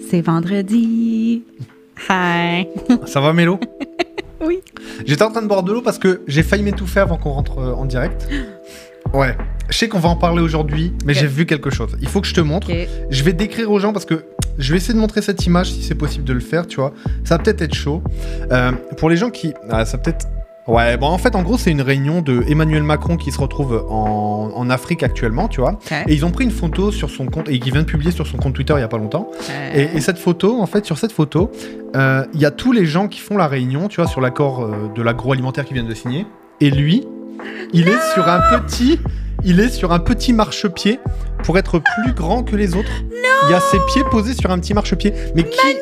C'est vendredi. Hi. Ça va, Mélo? Oui. J'étais en train de boire de l'eau parce que j'ai failli m'étouffer avant qu'on rentre euh, en direct. Ouais. Je sais qu'on va en parler aujourd'hui, mais j'ai vu quelque chose. Il faut que je te montre. Ok. Je vais décrire aux gens parce que je vais essayer de montrer cette image si c'est possible de le faire, tu vois. Ça va peut-être être chaud. Euh, pour les gens qui. Ah, ça peut-être. Ouais, bon, en fait, en gros, c'est une réunion de Emmanuel Macron qui se retrouve en, en Afrique actuellement, tu vois. Et ils ont pris une photo sur son compte, et qui vient de publier sur son compte Twitter il y a pas longtemps. Et, et cette photo, en fait, sur cette photo, euh, il y a tous les gens qui font la réunion, tu vois, sur l'accord euh, de l'agroalimentaire qu'ils viennent de signer. Et lui, il est sur un petit, il est sur un petit marchepied pour être plus grand que les autres. Il y a ses pieds posés sur un petit marchepied. Mais qui,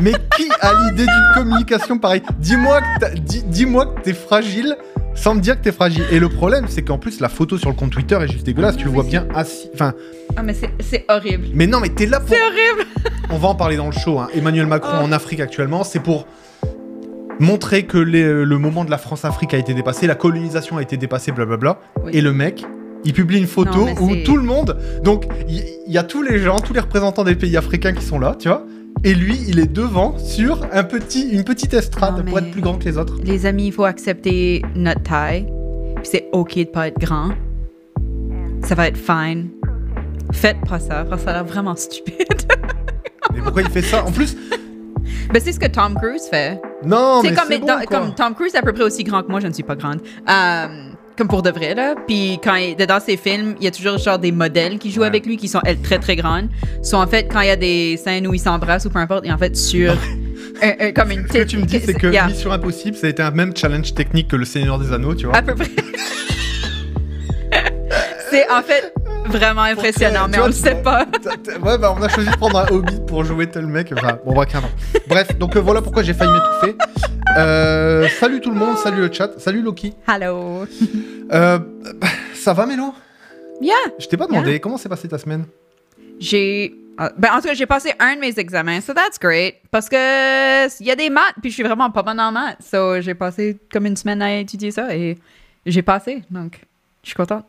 mais qui a l'idée d'une communication pareille Dis-moi que dis- que t'es fragile. Sans me dire que t'es fragile. Et le problème, c'est qu'en plus, la photo sur le compte Twitter est juste dégueulasse. Tu le vois bien assis. Enfin, Ah, mais c'est- horrible. mais non, mais t'es là pour. C'est horrible. On va en parler dans le show. hein. Emmanuel Macron Oh. en Afrique actuellement, c'est pour montrer que les- le moment de la France-Afrique a été dépassé, la colonisation a été dépassée, blablabla. Oui. Et le mec, il publie une photo Non, où tout le monde. Donc, il il y, a tous les gens, tous les représentants des pays africains qui sont là, tu vois. Et lui, il est devant sur un petit, une petite estrade pour être plus grand que les autres. Les amis, il faut accepter notre taille. Puis c'est OK de pas être grand. Ça va être fine. Faites pas ça, parce que ça a l'air vraiment stupide. Mais pourquoi il fait ça? En plus, ben, c'est ce que Tom Cruise fait. non, c'est mais comme, c'est bon, comme Tom Cruise est à peu près aussi grand que moi, je ne suis pas grande. Euh, comme pour de vrai, là. Puis quand il, dans ses films, il y a toujours genre des modèles qui jouent Ouais. avec lui qui sont, elles, très très grandes. Sont en fait, quand il y a des scènes où ils s'embrassent ou peu importe, il est en fait sur. un- un- comme une Ce que tu me dis, c'est que Yeah, Mission Impossible, ça a été un même challenge technique que le Seigneur des Anneaux, tu vois. à peu près. c'est en fait vraiment impressionnant, mais on le sait pas. Ouais, bah on a choisi de prendre un Hobbit pour jouer tel mec. Enfin, bon, rien. Bref, donc euh, voilà pourquoi j'ai failli m'étouffer. Euh, salut tout le monde, salut le chat, salut Loki. Hello. Euh, ça va Mélo? Yeah. Je t'ai pas demandé, comment s'est passée ta semaine? J'ai. ah, Ben, en tout cas, j'ai passé un de mes examens, so that's great. Parce que il y a des maths, puis je suis vraiment pas bonne en maths. So, j'ai passé comme une semaine à étudier ça et j'ai passé. Donc, je suis contente.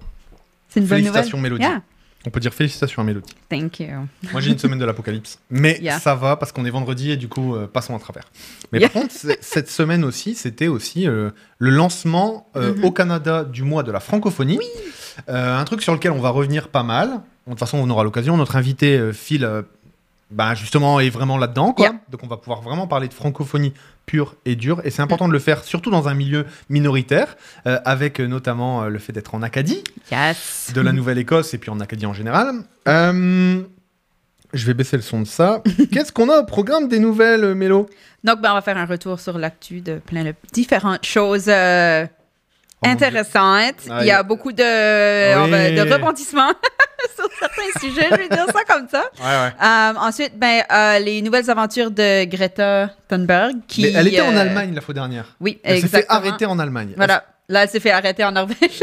C'est une bonne nouvelle. Félicitations Mélodie. Yeah, On peut dire félicitations à Mélodie. thank you. Moi j'ai une semaine de l'apocalypse. Mais Yeah. ça va parce qu'on est vendredi et du coup, euh, passons à travers. Mais Yeah. par contre, cette semaine aussi, c'était aussi euh, le lancement euh, Mhm. au Canada du mois de la francophonie. Un truc sur lequel on va revenir pas mal. De toute façon, on aura l'occasion. Notre invité, Phil, bah, justement, est vraiment là-dedans. quoi. Yeah. Donc on va pouvoir vraiment parler de francophonie et dure. Et c'est important de le faire, surtout dans un milieu minoritaire, euh, avec euh, notamment euh, le fait d'être en Acadie Yes. de la Nouvelle-Écosse et puis en Acadie en général. Euh, je vais baisser le son de ça. Qu'est-ce qu'on a au programme des nouvelles, Mélo? Donc, ben, on va faire un retour sur l'actu de plein de différentes choses Ah, il y a beaucoup de, Oui. rebondissements sur certains sujets, je vais dire ça comme ça. Ouais, ouais. Euh, ensuite, ben, euh, les nouvelles aventures de Greta Thunberg. Qui, Mais elle était en euh, Allemagne la fois dernière. Oui, Elle s'est fait arrêter en Allemagne. Voilà. Là, elle s'est fait arrêter en Norvège.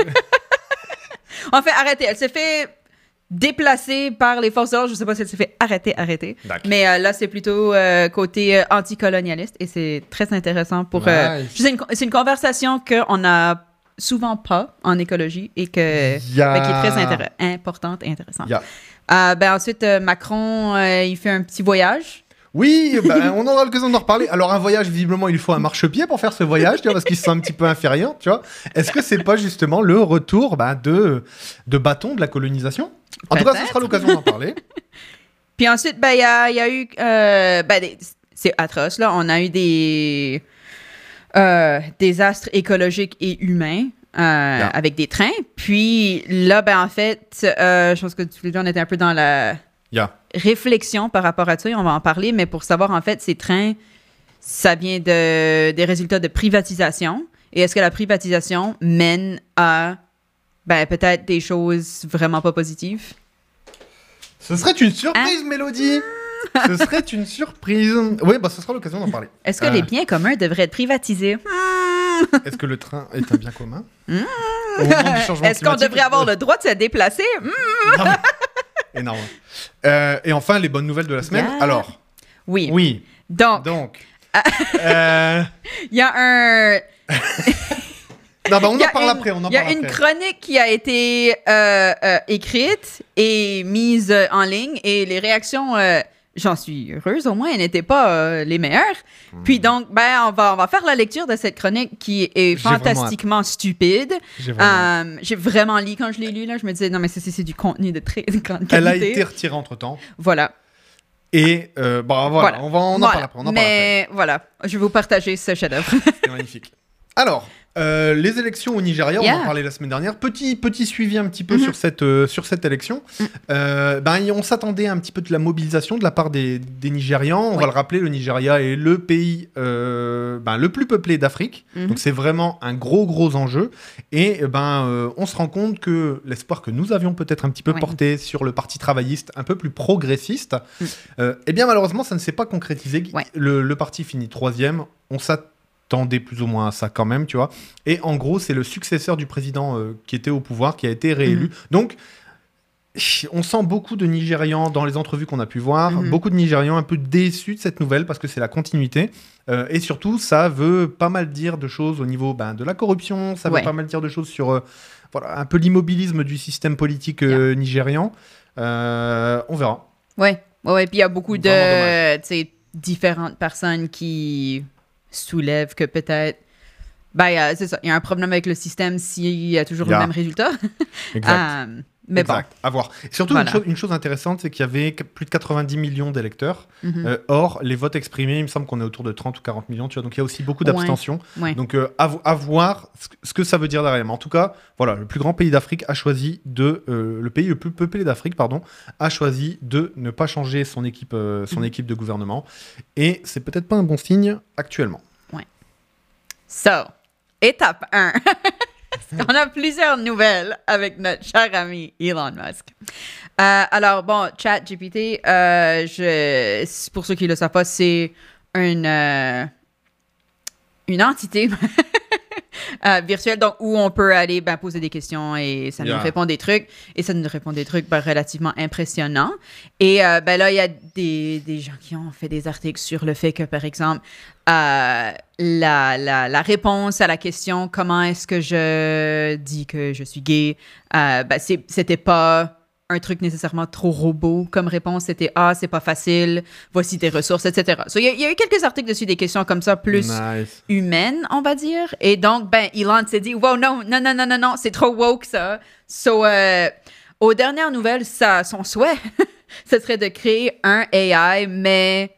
en fait, arrêter. Elle s'est fait déplacer par les forces de l'ordre. Je sais pas si elle s'est fait arrêter, arrêter. Mais euh, là, c'est plutôt euh, côté euh, anticolonialiste et c'est très intéressant pour. Nice. c'est une, c'est une conversation qu'on a souvent pas en écologie et que, ben, qui est très intér- importante et intéressante. Euh, ben, ensuite, euh, Macron, euh, il fait un petit voyage. Oui, ben, on aura l'occasion d'en reparler. Alors un voyage, visiblement, il faut un marchepied pour faire ce voyage, tu vois, parce qu'il se sent un petit peu inférieur, tu vois. Est-ce que c'est pas justement le retour bah, de, de bâton de la colonisation? En tout cas, ce sera l'occasion d'en parler. Puis ensuite, ben, il y a, il y a eu. euh, ben, des- c'est atroce, là. On a eu des euh, désastres écologiques et humains. euh, avec des trains. Puis là, ben, en fait, euh, je pense que tous les deux, on était un peu dans la réflexion par rapport à ça, et on va en parler, mais pour savoir, en fait, ces trains, ça vient de, des résultats de privatisation. Et est-ce que la privatisation mène à ben, peut-être des choses vraiment pas positives? Ce serait une surprise, Mélodie Ce serait une surprise. Oui, bah ce sera l'occasion d'en parler. Est-ce que Euh. les biens communs devraient être privatisés? Est-ce que le train est un bien commun? Hmm. Est-ce qu'on devrait avoir le droit de se déplacer? Hmm. Non, Énorme. Euh, et enfin, les bonnes nouvelles de la semaine. Yeah. Alors, Oui. oui, Donc, donc. euh, il y a un. Non, bah on en parle une- après. Il y a une après. chronique qui a été euh, euh, écrite et mise euh, en ligne et les réactions, euh, j'en suis heureuse, au moins, elles n'étaient pas euh, les meilleures. Hmm. Puis donc, ben, on va, on va faire la lecture de cette chronique qui est vraiment fantastiquement stupide. J'ai vraiment- Euh, J'ai vraiment lu quand je l'ai lu, là, je me disais, non, mais c'est- du contenu de très grande qualité. Elle a été retirée entre temps. Voilà. Et euh, bon, voilà, Voilà. on va on en Voilà. parle après. On en parle après. mais voilà, je vais vous partager ce chef-d'œuvre. C'était magnifique. Alors, euh, les élections au Nigeria, on en parlait la semaine dernière. Petit, petit suivi un petit peu Mhm. sur, cette, euh, sur cette élection. Mm. Euh, ben, on s'attendait un petit peu de la mobilisation de la part des, des Nigérians. On va le rappeler, le Nigeria est le pays ben, le plus peuplé d'Afrique. Mhm. Donc c'est vraiment un gros, gros enjeu. Et ben, euh, on se rend compte que l'espoir que nous avions peut-être un petit peu porté sur le parti travailliste un peu plus progressiste, Mm. eh bien malheureusement, ça ne s'est pas concrétisé. Ouais. Le, le parti finit troisième. On s'attendait plus ou moins à ça quand même, tu vois. Et en gros, c'est le successeur du président euh, qui était au pouvoir qui a été réélu. Mhm. Donc, on sent beaucoup de Nigérians dans les entrevues qu'on a pu voir, Mhm. beaucoup de Nigérians un peu déçus de cette nouvelle parce que c'est la continuité. Euh, et surtout, ça veut pas mal dire de choses au niveau ben, de la corruption, ça veut pas mal dire de choses sur euh, voilà, un peu l'immobilisme du système politique nigérian. On verra. Ouais, ouais, ouais. Puis il y a beaucoup Vraiment de différentes personnes qui soulèvent que peut-être. Ben, euh, c'est ça. Il y a un problème avec le système s'il y a toujours le même résultat. Exact. Euh, mais Exact. À voir. Et surtout, Voilà. une, chose, une chose intéressante, c'est qu'il y avait plus de 90 millions d'électeurs. bon. Mhm. Euh, or, les votes exprimés, il me semble qu'on est autour de 30 ou 40 millions. Tu vois, donc il y a aussi beaucoup Ouais. d'abstention. Ouais. Donc, euh, à, vo- à voir ce que, ça veut dire derrière. Mais en tout cas, voilà, le plus grand pays d'Afrique a choisi de. euh, le pays le plus peuplé d'Afrique, pardon, a choisi de ne pas changer son équipe, son Mhm. équipe de gouvernement. Et c'est peut-être pas un bon signe actuellement. So, étape 1. On a plusieurs nouvelles avec notre cher ami Elon Musk. Euh, alors, bon, ChatGPT, euh, pour ceux qui ne le savent pas, c'est une, euh, une entité euh, virtuelle donc, où on peut aller ben, poser des questions et ça Yeah. nous répond des trucs. Et ça nous répond des trucs ben, relativement impressionnants. Et euh, ben, là, il y a des, des gens qui ont fait des articles sur le fait que, par exemple, euh, la, la, la réponse à la question comment est-ce que je dis que je suis gay, euh, ben, c'était pas un truc nécessairement trop robot comme réponse. C'était Ah, c'est pas facile, voici tes ressources, etc. So, Il y, a- il y a eu quelques articles dessus, des questions comme ça, plus Nice. humaine, on va dire. Et donc, ben, Elon s'est dit, wow, non, non, non, non, non, non, c'est trop woke, ça. So, euh, aux dernières nouvelles, ça, son souhait, ce serait de créer un AI, mais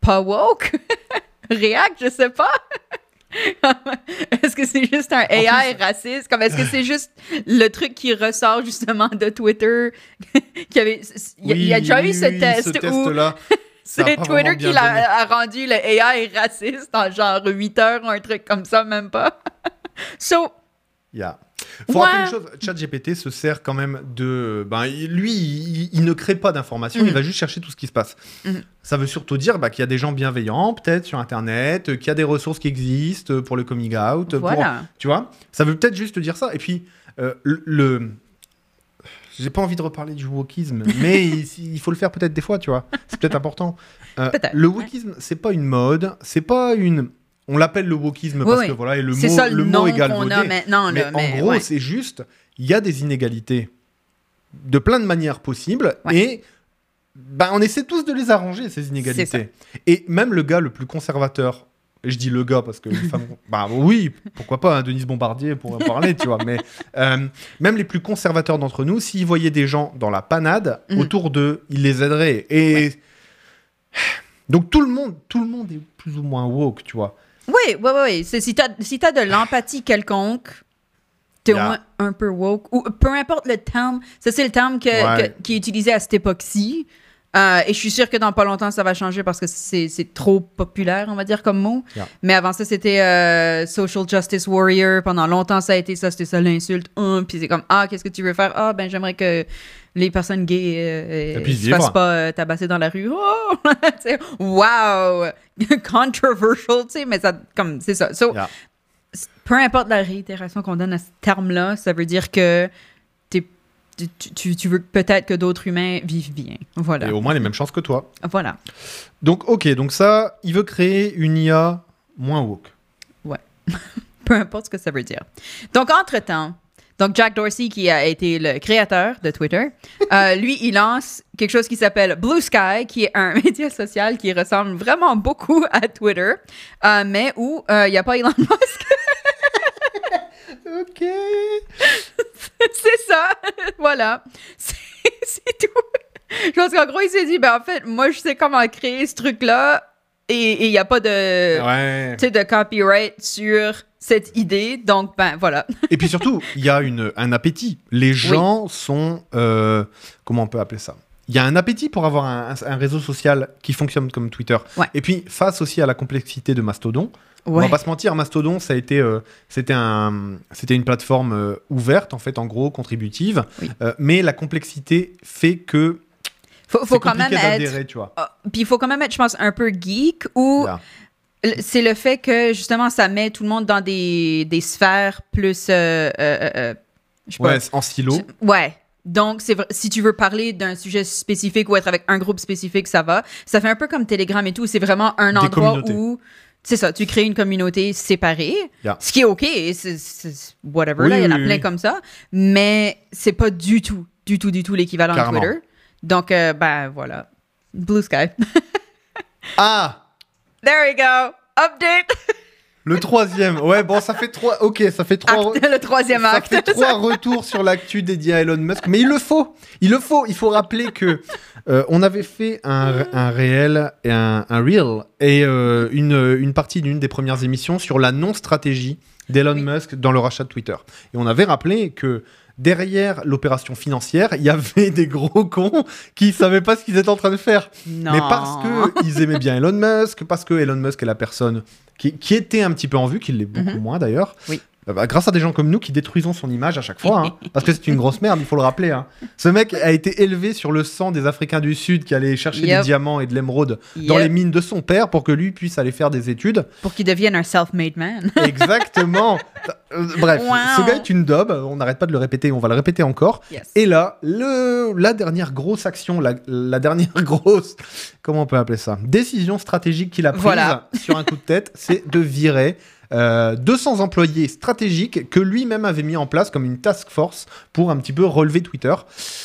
pas woke. React, je sais pas. est-ce que c'est juste un AI raciste? Comme est-ce que c'est juste le truc qui ressort justement de Twitter? qui avait, il y a- y déjà eu oui, ce oui, test, ce où c'est Twitter qui l'a a rendu le AI raciste en genre 8 heures ou un truc comme ça, même pas. so, Yeah. Faut Ouais. rappeler une chose, ChatGPT se sert quand même de. Ben, lui, il, il ne crée pas d'informations, il Mhm. va juste chercher tout ce qui se passe. Mhm. Ça veut surtout dire bah, qu'il y a des gens bienveillants, peut-être sur Internet, qu'il y a des ressources qui existent pour le coming out. pour- voilà. tu vois? Ça veut peut-être juste dire ça. Et puis, euh, le. le- J'ai pas envie de reparler du wokisme, mais il, il faut le faire peut-être des fois, tu vois? C'est peut-être important. Euh, Peut-être, le wokisme, c'est pas une mode, c'est pas une. On l'appelle le wokisme Oui, parce oui. que voilà, et le mot, ça le le mot est qu'on galvaudé. a maintenant. Mais en gros, ouais. c'est juste, il y a des inégalités de plein de manières possibles Ouais. et ben, on essaie tous de les arranger, ces inégalités. Et même le gars le plus conservateur, et je dis le gars parce que les femmes, bah oui, pourquoi pas, hein, Denise Bombardier pour en parler, tu vois, mais euh, même les plus conservateurs d'entre nous, s'ils voyaient des gens dans la panade Mhm. autour d'eux, ils les aideraient. Et donc tout le monde, tout le monde est plus ou moins woke, tu vois. Oui, oui, oui. Si tu as, si t'as de l'empathie quelconque, t'es Yeah. au moins un peu woke. Ou peu importe le terme. Ça, c'est le terme que, Ouais. que- qui est utilisé à cette époque-ci. Euh, et je suis sûre que dans pas longtemps, ça va changer parce que c'est c'est trop populaire, on va dire, comme mot. Yeah. Mais avant ça, c'était euh, Social Justice Warrior. Pendant longtemps, ça a été ça, c'était ça l'insulte. Hum, puis c'est comme, ah, qu'est-ce que tu veux faire? Ah, ben j'aimerais que les personnes gays euh, Et puis se fassent pas euh, tabasser dans la rue. Oh! Wow! Controversial, tu sais, mais ça, comme, c'est ça. So, Yeah. peu importe la réitération qu'on donne à ce terme-là, ça veut dire que tu, tu- tu veux peut-être que d'autres humains vivent bien. Voilà. Et au moins les mêmes chances que toi. Voilà. Donc, ok, donc ça, il veut créer une IA moins woke. Peu importe ce que ça veut dire. Donc, entre-temps, Donc, Jack Dorsey, qui a été le créateur de Twitter, euh, lui, il lance quelque chose qui s'appelle Blue Sky, qui est un média social qui ressemble vraiment beaucoup à Twitter, euh, mais où euh, il n'y a pas Elon Musk. Ok. c'est ça. voilà. C'est tout. Je pense qu'en gros, il s'est dit, ben en fait, moi, je sais comment créer ce truc-là et il n'y a pas de, Ouais. de copyright sur cette idée. Donc, ben voilà. Et puis surtout, il y a une, un appétit. Les gens sont. euh, comment on peut appeler ça? Il y a un appétit pour avoir un, réseau social qui fonctionne comme Twitter. Ouais. Et puis, face aussi à la complexité de Mastodon, on va pas se mentir, Mastodon, ça a été, euh, c'était un, c'était une plateforme euh, ouverte, en fait, en gros, contributive. Oui. Euh, mais la complexité fait que Faut, faut quand même être. tu vois. Ah, Puis il faut quand même être, je pense, un peu geek ou c'est le fait que justement ça met tout le monde dans des, des sphères plus. je sais pas. Ouais, en silo. Ouais. Donc, si tu veux parler d'un sujet spécifique ou être avec un groupe spécifique, ça va. Ça fait un peu comme Telegram et tout. C'est vraiment un endroit où, c'est ça, tu crées une communauté séparée. Yeah. Ce qui est OK. c'est- whatever, Oui, là, il y en a oui, plein oui. comme ça. Mais c'est pas du tout, du tout, du tout l'équivalent de. Twitter. Donc, euh, ben voilà. Blue Sky. Ah There we go. Update. Le troisième. Ouais, bon, ça fait trois. Ok, ça fait trois. Acte- le troisième Ça acte. fait trois retours sur l'actu dédié à Elon Musk, mais il le faut. Il le faut. Il faut rappeler que euh, on avait fait un, un réel et un, un reel et euh, une, une partie d'une des premières émissions sur la non-stratégie d'Elon Oui. Musk dans le rachat de Twitter. Et on avait rappelé que derrière l'opération financière, il y avait des gros cons qui savaient pas ce qu'ils étaient en train de faire. Non. Mais parce que ils aimaient bien Elon Musk, parce que Elon Musk est la personne qui, qui était un petit peu en vue, qui l'est beaucoup Mhm. moins d'ailleurs. Oui. Euh, bah, grâce à des gens comme nous qui détruisons son image à chaque fois, hein, parce que c'est une grosse merde, il faut le rappeler. hein. Ce mec a été élevé sur le sang des Africains du Sud qui allaient chercher Yep. des diamants et de l'émeraude dans les mines de son père pour que lui puisse aller faire des études. Pour qu'il devienne un self-made man. Exactement. Euh, Bref, Wow. ce gars est une daube, on n'arrête pas de le répéter, on va le répéter encore. Yes. Et là, le, la dernière grosse action, la, la dernière grosse, comment on peut appeler ça? Décision stratégique qu'il a prise Voilà. sur un coup de tête, c'est de virer euh, 200 employés stratégiques que lui-même avait mis en place comme une task force pour un petit peu relever Twitter.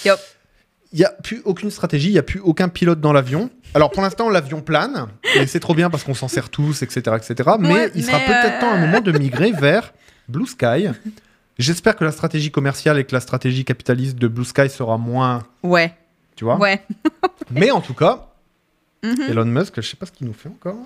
Il n'y a plus aucune stratégie, il n'y a plus aucun pilote dans l'avion. Alors pour l'instant, l'avion plane, et c'est trop bien parce qu'on s'en sert tous, etc. etc. mais Ouais, il sera peut-être euh, temps à un moment de migrer vers Blue Sky. J'espère que la stratégie commerciale et que la stratégie capitaliste de Blue Sky sera moins, Ouais. tu vois. Ouais. Mais en tout cas, Mhm. Elon Musk, je sais pas ce qu'il nous fait encore.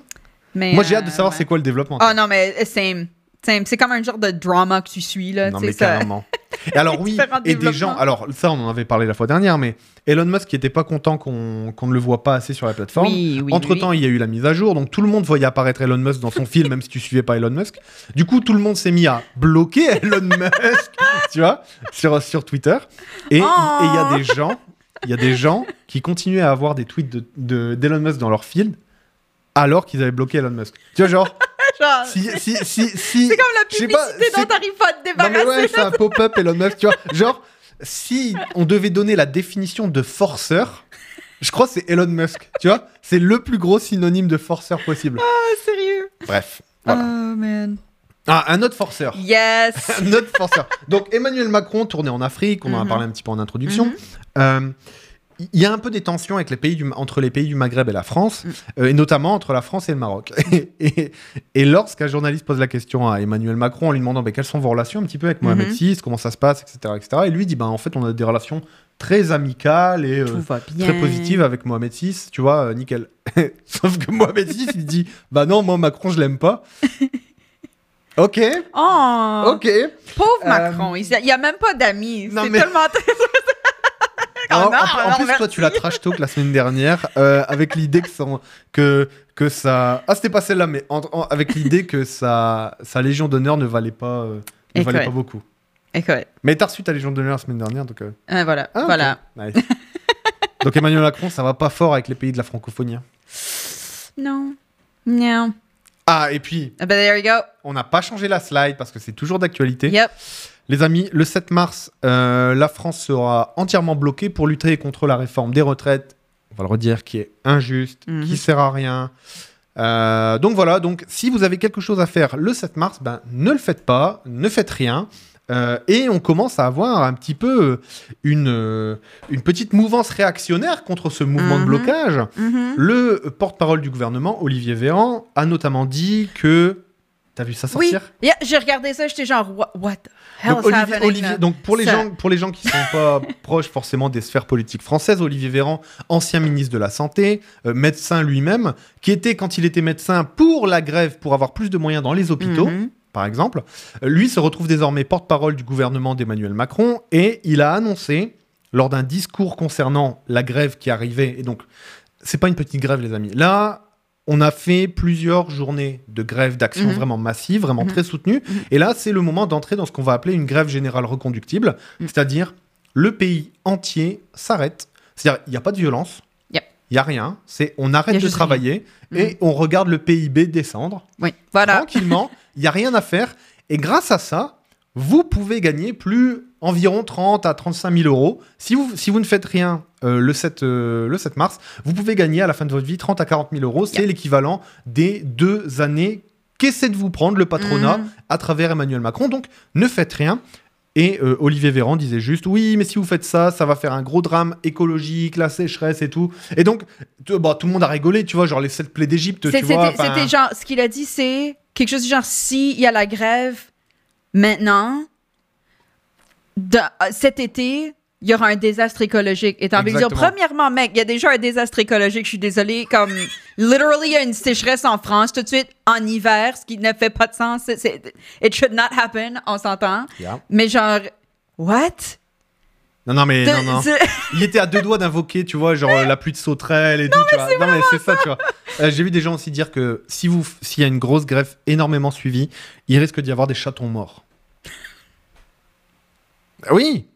Mais, Moi, j'ai hâte de euh, savoir ouais. c'est quoi le développement. Oh non, mais euh, same. Same. C'est comme un genre de drama que tu suis, là. non mais ça- carrément. Et alors oui, et des gens, alors ça on en avait parlé la fois dernière, mais Elon Musk qui était pas content qu'on qu'on ne le voit pas assez sur la plateforme. Oui, oui. Entre temps, oui. il y a eu la mise à jour, donc tout le monde voyait apparaître Elon Musk dans son fil, même si tu suivais pas Elon Musk. Du coup, tout le monde s'est mis à bloquer Elon Musk, tu vois, sur, sur Twitter. Et il Oh. y a des gens, il y a des gens qui continuaient à avoir des tweets de- de- d'Elon Musk dans leur fil, alors qu'ils avaient bloqué Elon Musk. Tu vois, genre, Genre, si, si, si, si C'est comme la publicité dont c'est- t'arrives pas à te non mais débarrasser. ouais, c'est un pop-up Elon Musk, tu vois. Genre, si on devait donner la définition de forceur, je crois que c'est Elon Musk, tu vois. C'est le plus gros synonyme de forceur possible. Ah, sérieux. Bref, voilà. Oh, man. Ah, un autre forceur. Yes. Un autre forceur. Donc Emmanuel Macron tourné en Afrique, on en a Mhm. parlé un petit peu en introduction. Mhm. Euh, il y a un peu des tensions avec les pays du, entre les pays du Maghreb et la France, Mm. euh, et notamment entre la France et le Maroc. Et, et, et lorsqu'un journaliste pose la question à Emmanuel Macron en lui demandant bah, quelles sont vos relations un petit peu avec Mohamed. VI, comment ça se passe, etc., etc., et lui dit bah, en fait on a des relations très amicales et euh, très positives avec Mohamed VI, tu vois, euh, nickel. Sauf que Mohamed VI, il dit bah non, moi Macron je l'aime pas. ok, Oh. ok. Pauvre Macron. Il n'y a même pas d'amis. C'est mais- tellement. En, non, en- en non, plus, toi, tu l'as trash talk la semaine dernière euh, avec l'idée que, ça- que, que ça. Ah, c'était pas celle-là, mais en- en- avec l'idée que sa, sa Légion d'honneur ne valait pas, euh, ne valait pas beaucoup. Écoute. Mais t'as reçu ta Légion d'honneur la semaine dernière, donc. euh, voilà. ah. Voilà. Nice. donc Emmanuel Macron, ça va pas fort avec les pays de la francophonie. hein. Non. Non. Ah, et puis, Ah, ben, there you go. on n'a pas changé la slide parce que c'est toujours d'actualité. Yep. Les amis, le 7 mars, euh, la France sera entièrement bloquée pour lutter contre la réforme des retraites. On va le redire, qui est injuste, Mhm. qui sert à rien. Euh, donc voilà, donc si vous avez quelque chose à faire le 7 mars, ben, ne le faites pas, ne faites rien. Euh, et on commence à avoir un petit peu une, une petite mouvance réactionnaire contre ce mouvement de Mhm. blocage. Mhm. Le porte-parole du gouvernement, Olivier Véran, a notamment dit que. T'as vu ça Oui, sortir? Yeah, j'ai regardé ça, j'étais genre, what, what the hell's donc, Olivier, happening Olivier- donc pour les Ça. gens pour les gens qui sont pas proches forcément des sphères politiques françaises, Olivier Véran, ancien ministre de la santé, euh, médecin lui-même, qui était quand il était médecin pour la grève pour avoir plus de moyens dans les hôpitaux, Mhm. par exemple, euh, lui se retrouve désormais porte-parole du gouvernement d'Emmanuel Macron et il a annoncé lors d'un discours concernant la grève qui arrivait et donc c'est pas une petite grève les amis. Là, on a fait plusieurs journées de grève d'action Mhm. vraiment massive, vraiment Mhm. très soutenue. Mhm. Et là, c'est le moment d'entrer dans ce qu'on va appeler une grève générale reconductible, c'est-à-dire le pays entier s'arrête. C'est-à-dire, il n'y a pas de violence, il Yep. n'y a rien. C'est on arrête de travailler et on regarde le PIB descendre Oui, voilà. tranquillement. Il n'y a rien à faire. Et grâce à ça, vous pouvez gagner plus environ 30 à 35 000 euros. Si vous, si vous ne faites rien euh, le, 7, euh, le 7 mars, vous pouvez gagner à la fin de votre vie 30 à 40 000 euros. C'est Yeah. l'équivalent des deux années qu'essaie de vous prendre le patronat Mhm. à travers Emmanuel Macron. Donc, ne faites rien. Et euh, Olivier Véran disait juste oui, mais si vous faites ça, ça va faire un gros drame écologique, la sécheresse et tout. Et donc, bah, tout le monde a rigolé, tu vois, genre les sept plaies d'Égypte, tu vois. C'était genre, ce qu'il a dit, c'est quelque chose du genre, s'il y a la grève maintenant, de- cet été, il y aura un désastre écologique. Et t'as envie de dire, premièrement, mec, il y a déjà un désastre écologique, je suis désolée, comme, literally, il y a une sécheresse en France tout de suite en hiver, ce qui ne fait pas de sens. It should not happen, on s'entend. Yeah. Mais genre, what? Non, non, mais De- non, non. Il était à deux doigts d'invoquer, tu vois, genre la pluie de sauterelles et tout. tu vois. Non, mais c'est ça, tu vois. Euh, J'ai vu des gens aussi dire que si vous, s'il y a une grosse greffe énormément suivie, il risque d'y avoir des chatons morts. Ah Oui,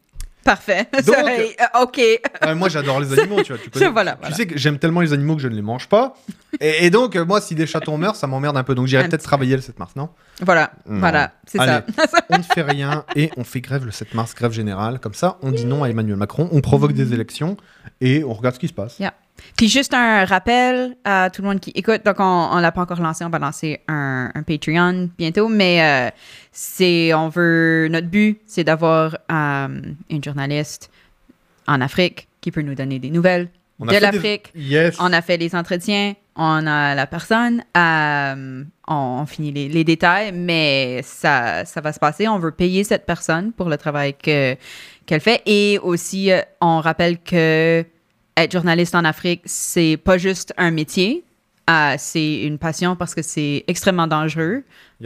Parfait. Donc- euh, OK. Euh, moi j'adore les animaux, tu vois. Tu, connais. Voilà, Tu voilà. sais que j'aime tellement les animaux que je ne les mange pas. Et, et donc, euh, moi, si des chatons meurent, ça m'emmerde un peu. Donc j'irai peut-être travailler le 7 mars, non? Voilà, Non. voilà, c'est ça. On ne fait rien et on fait grève le 7 mars, grève générale. Comme ça, on dit non à Emmanuel Macron, on provoque des élections et on regarde ce qui se passe. Yeah. Puis juste un rappel à tout le monde qui écoute. Donc, on, on l'a pas encore lancé. On va lancer un, un Patreon bientôt. Mais euh, c'est, on veut, notre but, c'est d'avoir euh, une journaliste en Afrique qui peut nous donner des nouvelles On de des- l'Afrique. Yes. On a fait les entretiens, on a la personne, euh, on, on finit les, les détails, mais ça, ça va se passer. On veut payer cette personne pour le travail que, qu'elle fait. Et aussi, on rappelle que être journaliste en Afrique, c'est pas juste un métier. euh, c'est une passion parce que c'est extrêmement dangereux.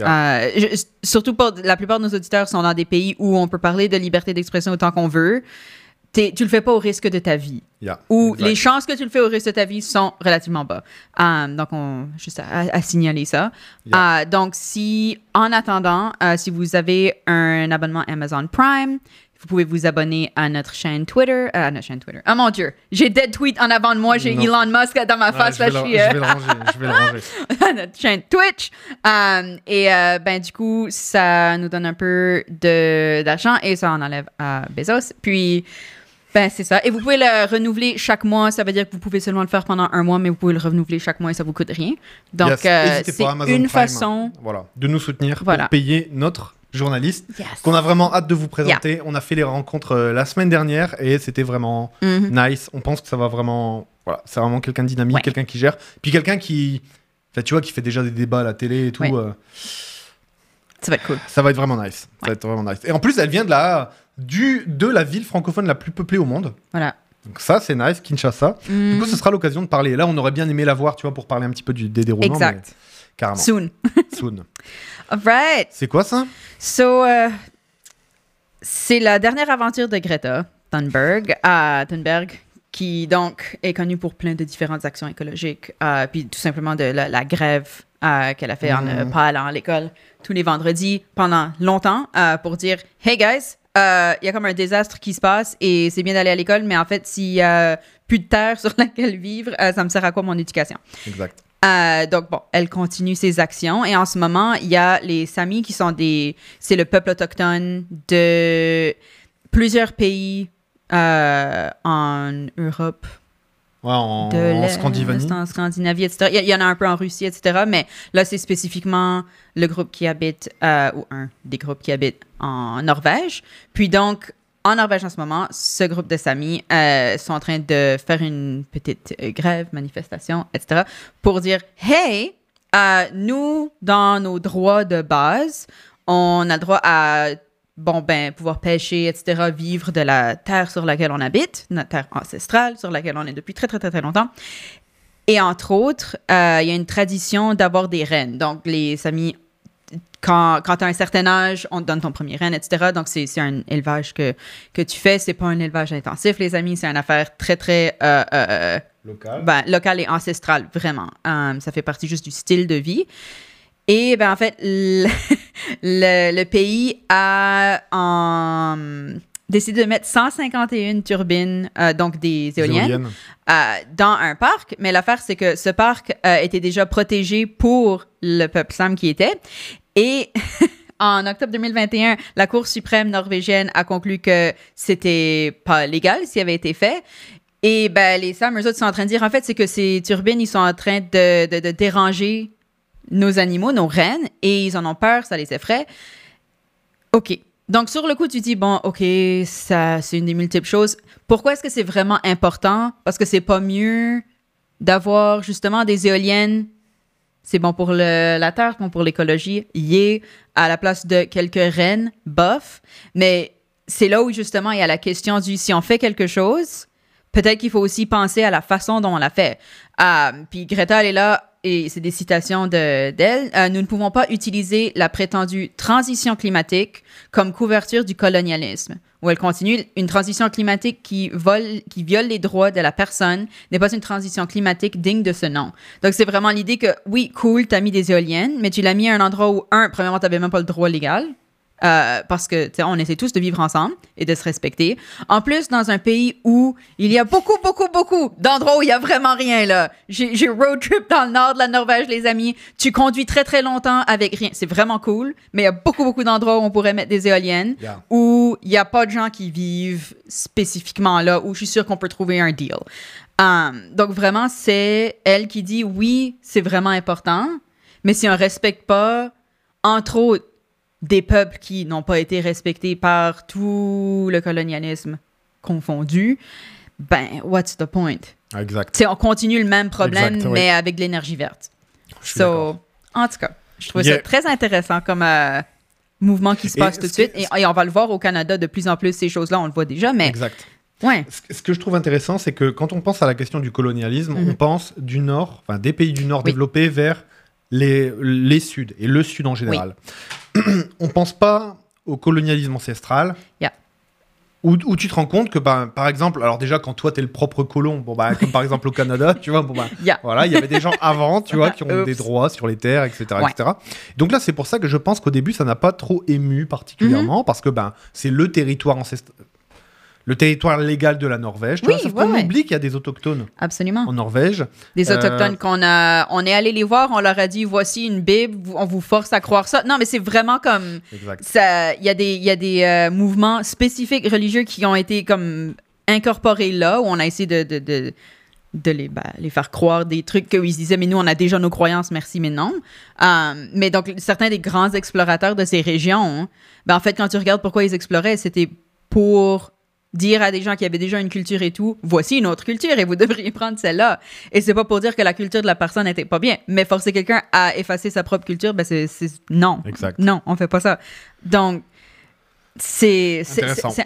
Euh, je- surtout pour la plupart de nos auditeurs sont dans des pays où on peut parler de liberté d'expression autant qu'on veut. Tu le fais pas au risque de ta vie Yeah. Exact. les chances que tu le fais au risque de ta vie sont relativement bas. Euh, donc, on, juste à, à signaler ça. Yeah. Euh, donc, si, en attendant, euh, si vous avez un abonnement Amazon Prime, vous pouvez vous abonner à notre chaîne Twitter. euh, à notre chaîne Twitter. Oh mon Dieu, j'ai Dead Tweet en avant de moi, j'ai. Elon Musk dans ma Ouais, face. je, vais là, le, je suis, je euh, vais le ranger. Je vais le ranger. à notre chaîne Twitch. Euh, et euh, ben du coup, ça nous donne un peu d'argent et ça en enlève à Bezos. Puis ben c'est ça. Et vous pouvez le renouveler chaque mois. Ça veut dire que vous pouvez seulement le faire pendant un mois, mais vous pouvez le renouveler chaque mois et ça vous coûte rien. Donc Yes. euh, c'est une Prime, façon. voilà, de nous soutenir Voilà. pour payer notre journaliste Yes. qu'on a vraiment hâte de vous présenter. On a fait les rencontres euh, la semaine dernière et c'était vraiment Mhm. nice. On pense que ça va vraiment. Voilà, c'est vraiment quelqu'un de dynamique, Ouais. quelqu'un qui gère. Puis quelqu'un qui. tu vois, qui fait déjà des débats à la télé et tout. Ouais. euh, Ça va être cool. ça va être vraiment nice. Ça va être vraiment nice. Et en plus, elle vient de la, du, de la ville francophone la plus peuplée au monde. Voilà. Donc ça, c'est nice, Kinshasa. Du coup, ce sera l'occasion de parler. Là, on aurait bien aimé la voir, tu vois, pour parler un petit peu du, des déroulements. Exact. mais Carrément. Soon. Soon. All right. C'est quoi ça? So, euh, c'est la dernière aventure de Greta Thunberg, à Thunberg, qui donc est connue pour plein de différentes actions écologiques, euh, puis tout simplement de la, la grève euh, qu'elle a fait en ne pas allant à l'école tous les vendredis pendant longtemps pour dire Hey guys, euh, il y a comme un désastre qui se passe et c'est bien d'aller à l'école, mais en fait, s'il y a plus de terre sur laquelle vivre, euh, ça me sert à quoi mon éducation? Exact. Euh, donc, bon, elle continue ses actions. Et en ce moment, il y a les Samis qui sont des. C'est le peuple autochtone de plusieurs pays en Europe Ouais, en, de en Scandinavie. en Scandinavie, etc. Il y, en a un peu en Russie, etc. Mais là, c'est spécifiquement le groupe qui habite, euh, ou un des groupes qui habite en Norvège. Puis donc, en Norvège en ce moment, ce groupe de Samis euh, sont en train de faire une petite euh, grève, manifestation, etc. pour dire Hey, euh, nous, dans nos droits de base, on a le droit à bon ben pouvoir pêcher, etc., vivre de la terre sur laquelle on habite, notre terre ancestrale sur laquelle on est depuis très très très très longtemps. Et entre autres, euh, il y a une tradition d'avoir des reines. Donc les Samis, quand, quand tu as un certain âge, on te donne ton premier reine, etc. Donc c'est un élevage que, que tu fais. C'est pas un élevage intensif, les amis. C'est une affaire très très euh, euh, Local. ben, local et ancestral, vraiment. Euh, ça fait partie juste du style de vie. Et ben, en fait, le, le- le pays a en- décidé de mettre 151 turbines, euh, donc des éoliennes, euh, dans un parc. Mais l'affaire, c'est que ce parc euh, était déjà protégé pour le peuple Sam qui était. Et en octobre 2021, la Cour suprême norvégienne a conclu que c'était pas légal s'il avait été fait. Et ben, les Sam, eux autres, sont en train de dire, en fait, c'est que ces turbines, ils sont en train de, de- de déranger nos animaux, nos rennes, et ils en ont peur, ça les effraie. OK. Donc, sur le coup, tu dis, bon, OK, ça, c'est une des multiples choses. Pourquoi est-ce que c'est vraiment important? Parce que c'est pas mieux d'avoir justement des éoliennes? C'est bon pour le- la terre, bon pour l'écologie. Yeah, à la place de quelques rennes, bof. Mais c'est là où justement il y a la question du si on fait quelque chose, peut-être qu'il faut aussi penser à la façon dont on l'a fait. Ah, puis Greta, elle est là, et c'est des citations de- d'elle. Euh, nous ne pouvons pas utiliser la prétendue transition climatique comme couverture du colonialisme. Où elle continue, une transition climatique qui, qui viole les droits de la personne n'est pas une transition climatique digne de ce nom. Donc, c'est vraiment l'idée que, oui, cool, t'as mis des éoliennes, mais tu l'as mis à un endroit où, un, premièrement, t'avais même pas le droit légal. Euh, parce que, tu sais, on essaie tous de vivre ensemble et de se respecter. En plus, dans un pays où il y a beaucoup, beaucoup, beaucoup d'endroits où il y a vraiment rien, là. J'ai j'ai road trip dans le nord de la Norvège, les amis. Tu conduis très, très longtemps avec rien. C'est vraiment cool, mais il y a beaucoup, beaucoup d'endroits où on pourrait mettre des éoliennes Yeah. où il n'y a pas de gens qui vivent spécifiquement là, où je suis sûre qu'on peut trouver un deal. Um, donc vraiment, c'est elle qui dit oui, c'est vraiment important, mais si on respecte pas, entre autres, des peuples qui n'ont pas été respectés par tout le colonialisme confondu, ben, what's the point? Exact. Tu sais, on continue le même problème, Exact, oui. mais avec de l'énergie verte. So, en tout cas, je trouve Yeah. ça très intéressant comme euh, mouvement qui se passe tout de suite. Et, et on va le voir au Canada de plus en plus, ces choses-là, on le voit déjà, mais Exact. ouais. Ce que je trouve intéressant, c'est que quand on pense à la question du colonialisme, Mhm. on pense du nord, enfin des pays du nord Oui. développés vers les, les sud et le sud en général. on pense pas au colonialisme ancestral. Yeah. Où, où tu te rends compte que, bah, par exemple, alors déjà quand toi t'es le propre colon, bon bah, comme par exemple au Canada, tu vois, bon bah, Yeah. voilà, il y avait des gens avant, tu vois, qui ont des droits sur les terres, etc., Ouais. etc. Donc là, c'est pour ça que je pense qu'au début, ça n'a pas trop ému particulièrement, parce que ben, c'est le territoire ancestral, le territoire légal de la Norvège. Tu Oui, vois, sauf ouais, qu'on ouais. oublie qu'il y a des autochtones Absolument. en Norvège. Des Euh, autochtones qu'on a, on est allé les voir, on leur a dit voici une bible, on vous force à croire ça. Non, mais c'est vraiment comme. Il y a des, y a des euh, mouvements spécifiques religieux qui ont été comme incorporés là, où on a essayé de, de, de, de les, ben, les faire croire des trucs qu'ils se disaient, mais nous, on a déjà nos croyances, merci, mais non. Euh, mais donc, certains des grands explorateurs de ces régions, ben, en fait, quand tu regardes pourquoi ils exploraient, c'était pour dire à des gens qui avaient déjà une culture et tout, voici une autre culture et vous devriez prendre celle-là. Et c'est pas pour dire que la culture de la personne n'était pas bien, mais forcer quelqu'un à effacer sa propre culture, ben c'est non. Exact. Non, on fait pas ça. Donc, c'est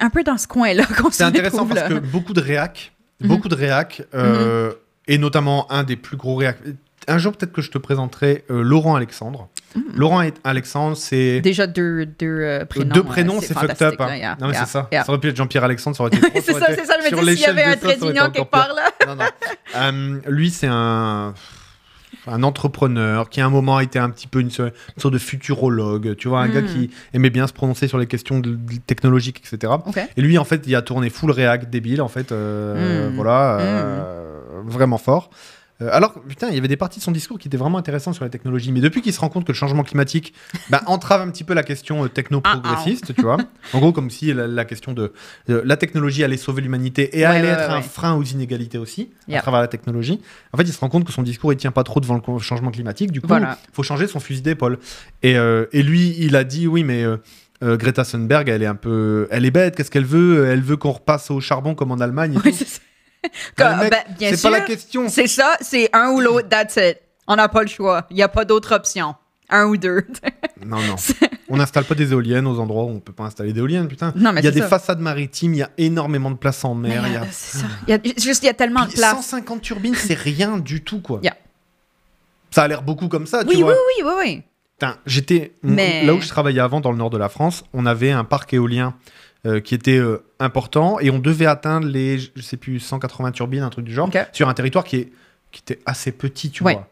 un peu dans ce coin-là qu'on se C'est intéressant parce là. que beaucoup de réacs, Mhm. beaucoup de réacs, euh, et notamment un des plus gros réacs. Un jour, peut-être que je te présenterai euh, Laurent Alexandre. Laurent et Alexandre, c'est. Déjà deux, deux euh, prénoms. Deux euh, prénoms, c'est fucked up. hein. yeah, non, mais yeah, c'est ça. yeah. Ça aurait pu être Jean-Pierre Alexandre, ça aurait été c'est ça c'est ça. Je me dis, s'il y avait un trait d'union quelque part, là. Non, non. Euh, lui, c'est un, un entrepreneur qui, à un moment, a été un petit peu une, so- une sorte de futurologue. Tu vois, un gars qui aimait bien se prononcer sur les questions de- de- technologiques, etc. Et lui, en fait, il a tourné full React débile, en fait. euh, Mm. Voilà. euh, Vraiment fort. Euh, alors, putain, il y avait des parties de son discours qui étaient vraiment intéressantes sur la technologie. Mais depuis qu'il se rend compte que le changement climatique bah, entrave un petit peu la question euh, techno-progressiste, tu vois. En gros, comme si la, la question de euh, la technologie allait sauver l'humanité et Ouais, allait ouais, être ouais, un frein aux inégalités aussi, à travers la technologie. En fait, il se rend compte que son discours, il tient pas trop devant le changement climatique. Du coup, Voilà. faut changer son fusil d'épaule. Et, euh, et lui, il a dit, oui, mais... euh, euh, Greta Thunberg, elle est un peu, elle est bête. Qu'est-ce qu'elle veut? Elle veut qu'on repasse au charbon comme en Allemagne. et Oui, tout. ben, bien c'est pas la question. C'est ça, c'est un ou l'autre, that's it. On n'a pas le choix. Il n'y a pas d'autre option. Un ou deux. Non, non. On n'installe pas des éoliennes aux endroits où on peut pas installer d'éoliennes, putain. Non, mais il y a des ça. façades maritimes, il y a énormément de place en mer. Mais, il y a... euh, c'est ça. Il y a, juste, il y a tellement de Puis place. 150 turbines, c'est rien du tout, quoi. Yeah. Ça a l'air beaucoup comme ça, Oui, tu oui, vois. oui, oui, oui. Putain, j'étais Mais- là où je travaillais avant, dans le nord de la France, on avait un parc éolien euh, qui était euh, important et on devait atteindre les, je sais plus, 180 turbines, un truc du genre, sur un territoire qui, est, qui était assez petit, tu Ouais. vois.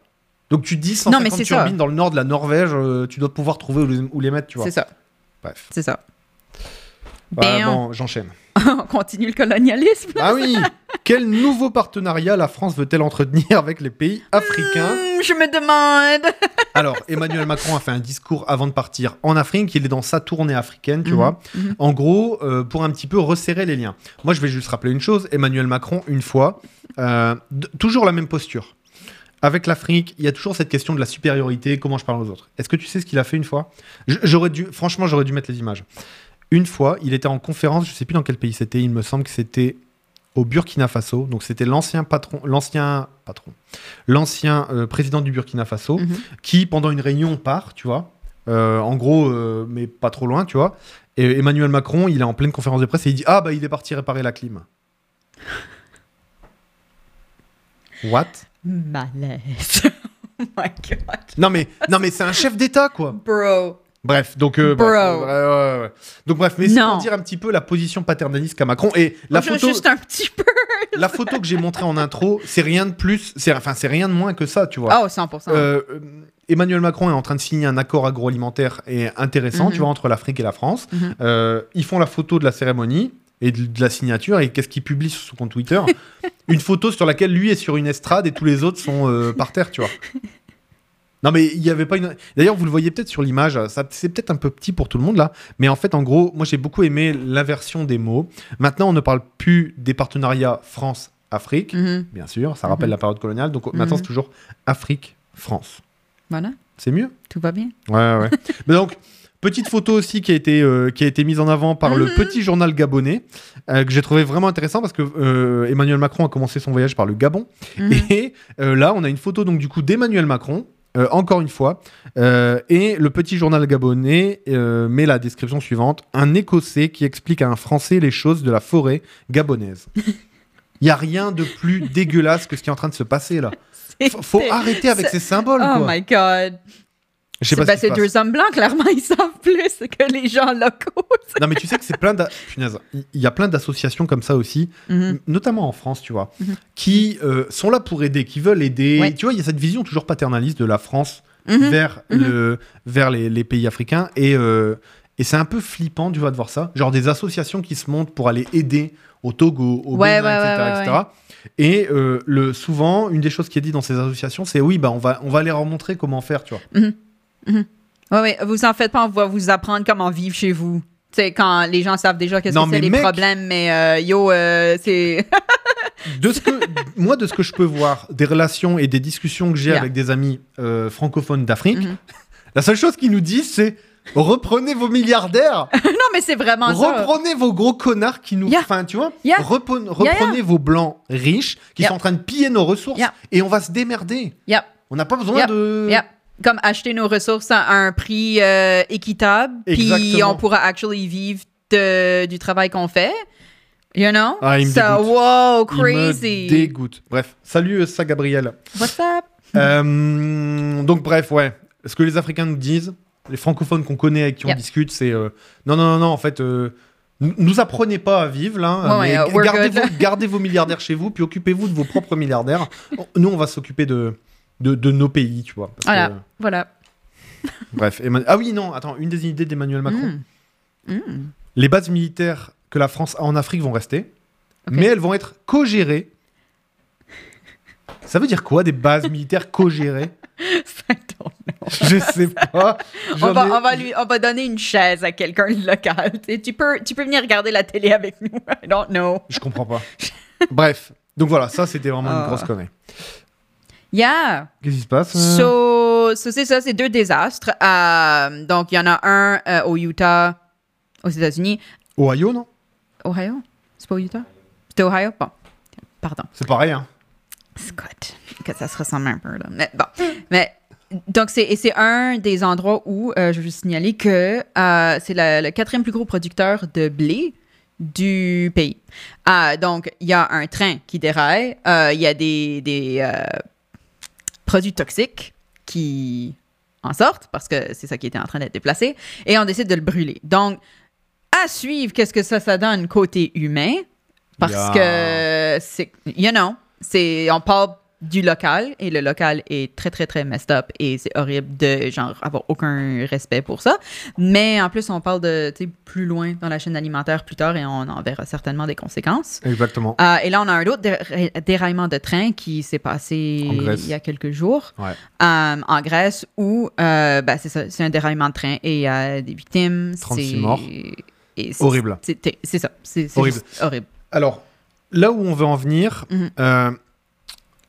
Donc tu te dis Non, mais 150 c'est ça. turbines dans le nord de la Norvège, euh, tu dois pouvoir trouver où les, où les mettre, tu vois. C'est ça. Bref. C'est ça. Ouais, Ben, bon, j'enchaîne. On continue le colonialisme. Ah oui Quel nouveau partenariat la France veut-elle entretenir avec les pays africains Hmm, je me demande. Alors, Emmanuel Macron a fait un discours avant de partir en Afrique. Il est dans sa tournée africaine, tu Mhm, vois. mhm. En gros, euh, pour un petit peu resserrer les liens. Moi, je vais juste rappeler une chose. Emmanuel Macron, une fois, euh, toujours la même posture. Avec l'Afrique, il y a toujours cette question de la supériorité, comment je parle aux autres? Est-ce que tu sais ce qu'il a fait une fois? J'aurais dû, franchement, j'aurais dû mettre les images. Une fois, il était en conférence, je sais plus dans quel pays c'était, il me semble que c'était au Burkina Faso. Donc c'était l'ancien patron, l'ancien patron, l'ancien euh, président du Burkina Faso, Mhm. qui pendant une réunion part, tu vois. Euh, en gros, euh, mais pas trop loin, tu vois. Et Emmanuel Macron, il est en pleine conférence de presse et il dit ah bah il est parti réparer la clim. What? Malaise. oh my god. Non mais non mais c'est un chef d'État quoi. Bro. Bref, donc euh, Bro. bref, ouais, ouais, ouais. donc bref, mais c'est pour dire un petit peu la position paternaliste qu'a Macron et la Je- photo, Juste un petit peu. la photo que j'ai montrée en intro, c'est rien de plus, c'est enfin c'est rien de moins que ça, tu vois. Oh, 100%. Euh, euh, Emmanuel Macron est en train de signer un accord agroalimentaire et intéressant, Mhm. tu vois, entre l'Afrique et la France. Mhm. Euh, ils font la photo de la cérémonie et de, de la signature et qu'est-ce qu'il publie sur son compte Twitter? Une photo sur laquelle lui est sur une estrade et tous les autres sont euh, par terre, tu vois. Non mais il y avait pas une. D'ailleurs vous le voyez peut-être sur l'image, ça c'est peut-être un peu petit pour tout le monde là, mais en fait en gros moi j'ai beaucoup aimé l'inversion des mots. Maintenant on ne parle plus des partenariats France-Afrique, Mhm. bien sûr, ça rappelle Mhm. la période coloniale, donc maintenant Mhm. c'est toujours Afrique-France. Voilà. C'est mieux? Tout va bien. Ouais, ouais. Mais donc, petite photo aussi qui a été, euh, qui a été mise en avant par le petit journal gabonais, euh, que j'ai trouvé vraiment intéressant parce que euh, Emmanuel Macron a commencé son voyage par le Gabon. Et là, on a une photo donc du coup d'Emmanuel Macron. Euh, encore une fois, Euh, et le petit journal gabonais euh, met la description suivante un Écossais qui explique à un Français les choses de la forêt gabonaise. Il y a rien de plus dégueulasse que ce qui est en train de se passer là. Faut, faut arrêter avec ces symboles. Oh quoi. my god. Je sais C'est pas ben, ce deux hommes blancs, clairement, ils savent plus que les gens locaux. Non, mais tu sais que c'est plein il y a plein d'associations comme ça aussi, Mhm. notamment en France, tu vois, Mhm. qui euh, sont là pour aider, qui veulent aider. Ouais. Tu vois, il y a cette vision toujours paternaliste de la France Mhm. vers, le, vers les, les pays africains. Et, euh, et c'est un peu flippant, tu vois, de voir ça. Genre des associations qui se montent pour aller aider au Togo, au Ouais, Bénin, ouais, etc. Et euh, le, souvent, une des choses qui est dit dans ces associations, c'est oui, bah, on, va, on va leur montrer comment faire, tu vois. Ouais, ouais, vous en faites pas, on va vous apprendre comment vivre chez vous. Tu sais, quand les gens savent déjà qu'est-ce Non, que c'est les mec- problèmes, mais euh, yo, euh, c'est. de ce que moi de ce que je peux voir des relations et des discussions que j'ai Yeah. avec des amis euh, francophones d'Afrique Mhm. la seule chose qu'ils nous disent c'est reprenez vos milliardaires non, mais c'est vraiment ça. reprenez vos gros connards qui nous Yeah. enfin tu vois Yeah. repren- Yeah, reprenez vos blancs riches qui sont en train de piller nos ressources et on va se démerder on n'a pas besoin de. Comme acheter nos ressources à un prix euh, équitable, puis on pourra actually vivre de- du travail qu'on fait. You know? Ah, il me so, dégoûte. wow, Il me crazy. dégoûte bref salut euh, ça Gabriel What's up? Euh, donc bref, ouais. Ce que les Africains nous disent, les francophones qu'on connaît avec qui on discute, c'est euh, non, non, non, non, en fait, euh, nous apprenez pas à vivre là. Ouais, mais vos, gardez vos milliardaires chez vous, puis occupez-vous de vos propres milliardaires. Nous, on va s'occuper de, de, de nos pays, tu vois. parce Voilà. que, Voilà. bref. Ah oui, non, attends, une des idées d'Emmanuel Macron. Mm. Mm. Les bases militaires que la France a en Afrique vont rester, mais elles vont être co-gérées. Ça veut dire quoi des bases militaires co-gérées? Je sais pas. On va, ai- on, va lui, on va donner une chaise à quelqu'un de local. Tu peux, tu peux venir regarder la télé avec nous. I don't know. Je comprends pas. Bref. Donc voilà, ça c'était vraiment une Ah. grosse connerie. Yeah. Qu'est-ce qui se passe euh? So, so c'est ça, c'est deux désastres. Euh, donc, il y en a un euh, au Utah, aux États-Unis. Ohio, non? Ohio? C'est pas au Utah? C'était Ohio? Bon. Pardon. C'est pareil, hein. Scott. Que ça se ressemble un peu, là. Mais bon. Mais. Donc, c'est, un des endroits où, euh, je veux signaler que c'est le quatrième plus gros producteur de blé du pays. Donc, il y a un train qui déraille, il y a des, des produits toxiques qui en sortent, parce que c'est ça qui était en train d'être déplacé, et on décide de le brûler. Donc, à suivre, qu'est-ce que ça, ça donne côté humain, parce Yeah. que c'est, you know, c'est, on parle du local, et le local est très, très, très messed up, et c'est horrible de, genre, avoir aucun respect pour ça. Mais en plus, on parle de, tu sais, plus loin dans la chaîne alimentaire plus tard, et on en verra certainement des conséquences. Exactement. Euh, et là, on a un autre déra- déraillement de train qui s'est passé il y a quelques jours Ouais. euh, en Grèce où euh, ben, c'est ça, c'est un déraillement de train et il y a des victimes. 36 c'est- morts. et Horrible. C'est ça. C'est Horrible. horrible. Alors, là où on veut en venir, Mhm. euh,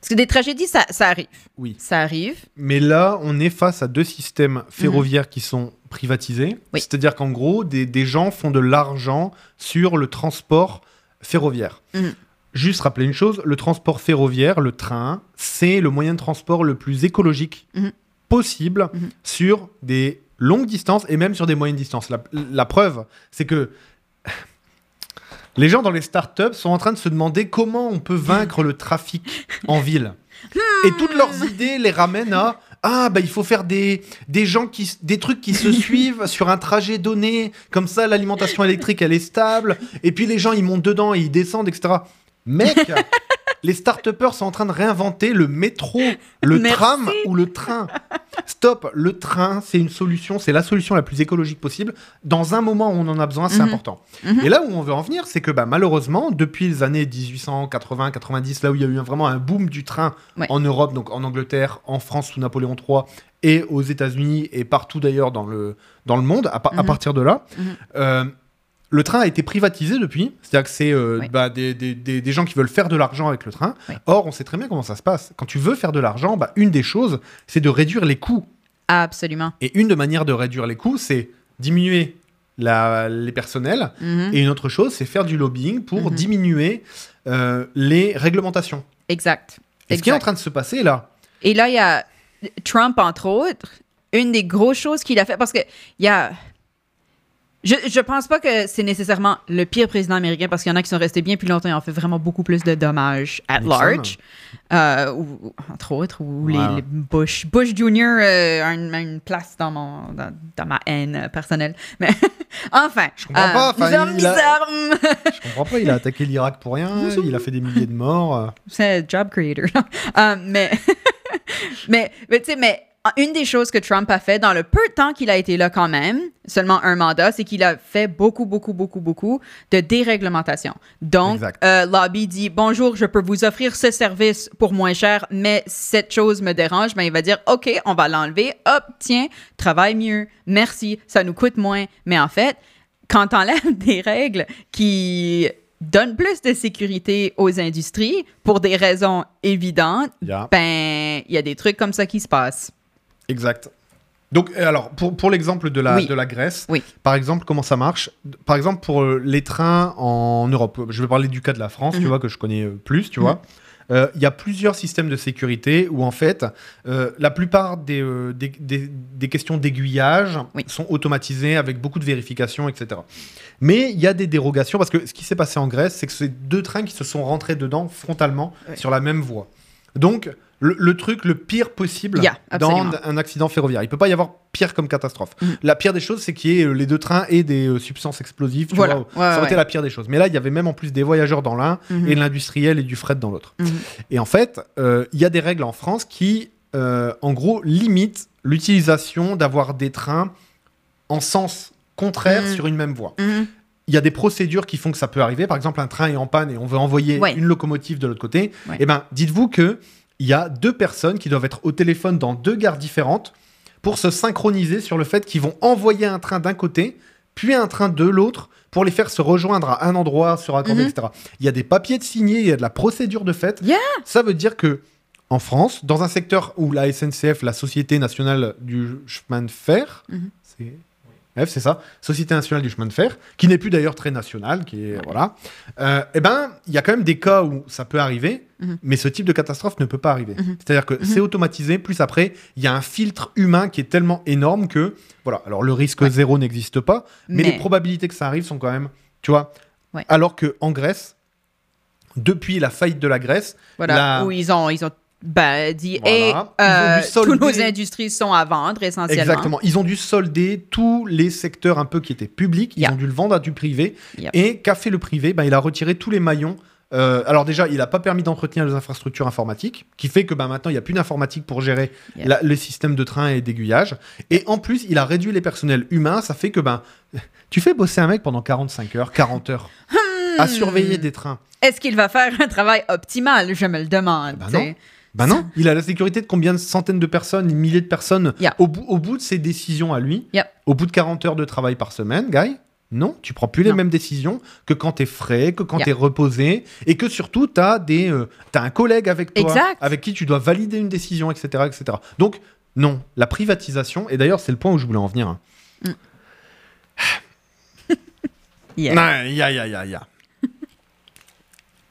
Parce que des tragédies, ça, ça arrive. oui. Ça arrive. Mais là, on est face à deux systèmes ferroviaires qui sont privatisés. Oui. C'est-à-dire qu'en gros, des, des gens font de l'argent sur le transport ferroviaire. Mhm. Juste rappeler une chose, le transport ferroviaire, le train, c'est le moyen de transport le plus écologique Mhm. possible Mhm. sur des longues distances et même sur des moyennes distances. La, la preuve, c'est que les gens dans les startups sont en train de se demander comment on peut vaincre le trafic en ville. Et toutes leurs idées les ramènent à ah bah il faut faire des, des gens qui des trucs qui se suivent sur un trajet donné comme ça l'alimentation électrique elle est stable et puis les gens ils montent dedans et ils descendent etc. Mec, les start sont en train de réinventer le métro, le Merci. tram ou le train. Stop, le train, c'est une solution, c'est la solution la plus écologique possible. Dans un moment où on en a besoin, c'est Mhm. important. Mhm. Et là où on veut en venir, c'est que bah, malheureusement, depuis les années 1880-90, là où il y a eu vraiment un boom du train Ouais. en Europe, donc en Angleterre, en France sous Napoléon III, et aux États-Unis et partout d'ailleurs dans le, dans le monde, à, pa- à Mhm. partir de là, euh, le train a été privatisé depuis. C'est-à-dire que c'est euh, Oui. bah, des, des- des- des gens qui veulent faire de l'argent avec le train. Oui. Or, on sait très bien comment ça se passe. Quand tu veux faire de l'argent, bah, une des choses, c'est de réduire les coûts. Absolument. Et une de manières de réduire les coûts, c'est diminuer la- les personnels. Mhm. Et une autre chose, c'est faire du lobbying pour Mhm. diminuer euh, les réglementations. Exact. Et ce qui est en train de se passer là, Et là, il y a Trump, entre autres, une des grosses choses qu'il a fait, parce que il y a. Je, je pense pas que c'est nécessairement le pire président américain, parce qu'il y en a qui sont restés bien plus longtemps et ont fait vraiment beaucoup plus de dommages at Nixon. large. Euh, ou, entre autres, ou les, les Bush. Bush Jr. euh, a une, place dans, mon, dans, dans ma haine euh, personnelle. Mais enfin. Je comprends pas, enfin, il a- je comprends pas, il a attaqué l'Irak pour rien, il a fait des milliers de morts. euh. C'est job creator. Euh, mais, mais, mais tu sais, mais une des choses que Trump a fait dans le peu de temps qu'il a été là quand même, seulement un mandat, c'est qu'il a fait beaucoup, beaucoup, beaucoup, beaucoup de déréglementation. Donc, euh, Lobby dit bonjour, je peux vous offrir ce service pour moins cher, mais cette chose me dérange. Ben, il va dire ok, on va l'enlever. Hop, tiens, travaille mieux. Merci, ça nous coûte moins. Mais en fait, quand t'enlèves des règles qui donnent plus de sécurité aux industries pour des raisons évidentes, Yeah. ben, il y a des trucs comme ça qui se passent. Exact. Donc, euh, alors, pour, pour l'exemple de la, Oui. de la Grèce, Oui. par exemple, comment ça marche? Par exemple, pour euh, les trains en Europe, je vais parler du cas de la France, tu Mhm. vois, que je connais euh, plus, tu Mhm. vois. Euh, Il y a plusieurs systèmes de sécurité où, en fait, euh, la plupart des, euh, des, des- des questions d'aiguillage Oui. sont automatisées avec beaucoup de vérifications, etc. Mais il y a des dérogations parce que ce qui s'est passé en Grèce, c'est que c'est deux trains qui se sont rentrés dedans frontalement sur la même voie. Donc, le, le truc le pire possible Yeah, dans un accident ferroviaire. Il peut pas y avoir pire comme catastrophe. Mhm. La pire des choses, c'est qu'il y ait euh, les deux trains et des euh, substances explosives. tu Voilà. vois. Ouais, ça aurait été la pire des choses. Mais là, il y avait même en plus des voyageurs dans l'un Mhm. et de l'industriel et du fret dans l'autre. Mhm. Et en fait, euh, il y a des règles en France qui, euh, en gros, limitent l'utilisation d'avoir des trains en sens contraire Mhm. sur une même voie. Mhm. Il y a des procédures qui font que ça peut arriver. Par exemple, un train est en panne et on veut envoyer Ouais. une locomotive de l'autre côté. Ouais. Eh ben, dites-vous que il y a deux personnes qui doivent être au téléphone dans deux gares différentes pour se synchroniser sur le fait qu'ils vont envoyer un train d'un côté, puis un train de l'autre, pour les faire se rejoindre à un endroit, se raccorder, Mhm. etc. Il y a des papiers de signés, il y a de la procédure de fait. Yeah. Ça veut dire que en France, dans un secteur où la SNCF, la Société nationale du chemin de fer, Mhm. c'est Bref, c'est ça, Société nationale du chemin de fer, qui n'est plus d'ailleurs très nationale, qui est voilà. Euh, eh ben, il y a quand même des cas où ça peut arriver, Mhm. mais ce type de catastrophe ne peut pas arriver. Mhm. C'est-à-dire que c'est automatisé. Plus après, il y a un filtre humain qui est tellement énorme que voilà. Alors le risque Ouais. zéro n'existe pas, mais, Mais- les probabilités que ça arrive sont quand même, tu vois. Ouais. Alors que en Grèce, depuis la faillite de la Grèce, Voilà, La- où ils ont, ils ont ben, dit Voilà. solder- toutes nos industries sont à vendre essentiellement. Exactement. Ils ont dû solder tous les secteurs un peu qui étaient publics. Ils ont dû le vendre à du privé. Yep. Et qu'a fait le privé? Ben, Il a retiré tous les maillons. Euh, alors déjà, il n'a pas permis d'entretenir les infrastructures informatiques, qui fait que ben, maintenant, il n'y a plus d'informatique pour gérer Yeah. la- le système de train et d'aiguillage. Et en plus, il a réduit les personnels humains. Ça fait que ben, tu fais bosser un mec pendant 45 heures, 40 heures, à surveiller des trains. Est-ce qu'il va faire un travail optimal? Je me le demande. Ben tu sais. non. Ben non, il a la sécurité de combien de centaines de personnes, des milliers de personnes Yeah. au, bout, au bout de ses décisions à lui, au bout de 40 heures de travail par semaine, Guy? Non, tu prends plus les Non. mêmes décisions que quand tu es frais, que quand Yeah. tu es reposé, et que surtout tu as, un collègue avec toi, Exact. avec qui tu dois valider une décision, etc. etc. Donc, non, la privatisation, et d'ailleurs c'est le point où je voulais en venir. hein. Yeah. Non, ya, ya, ya, ya.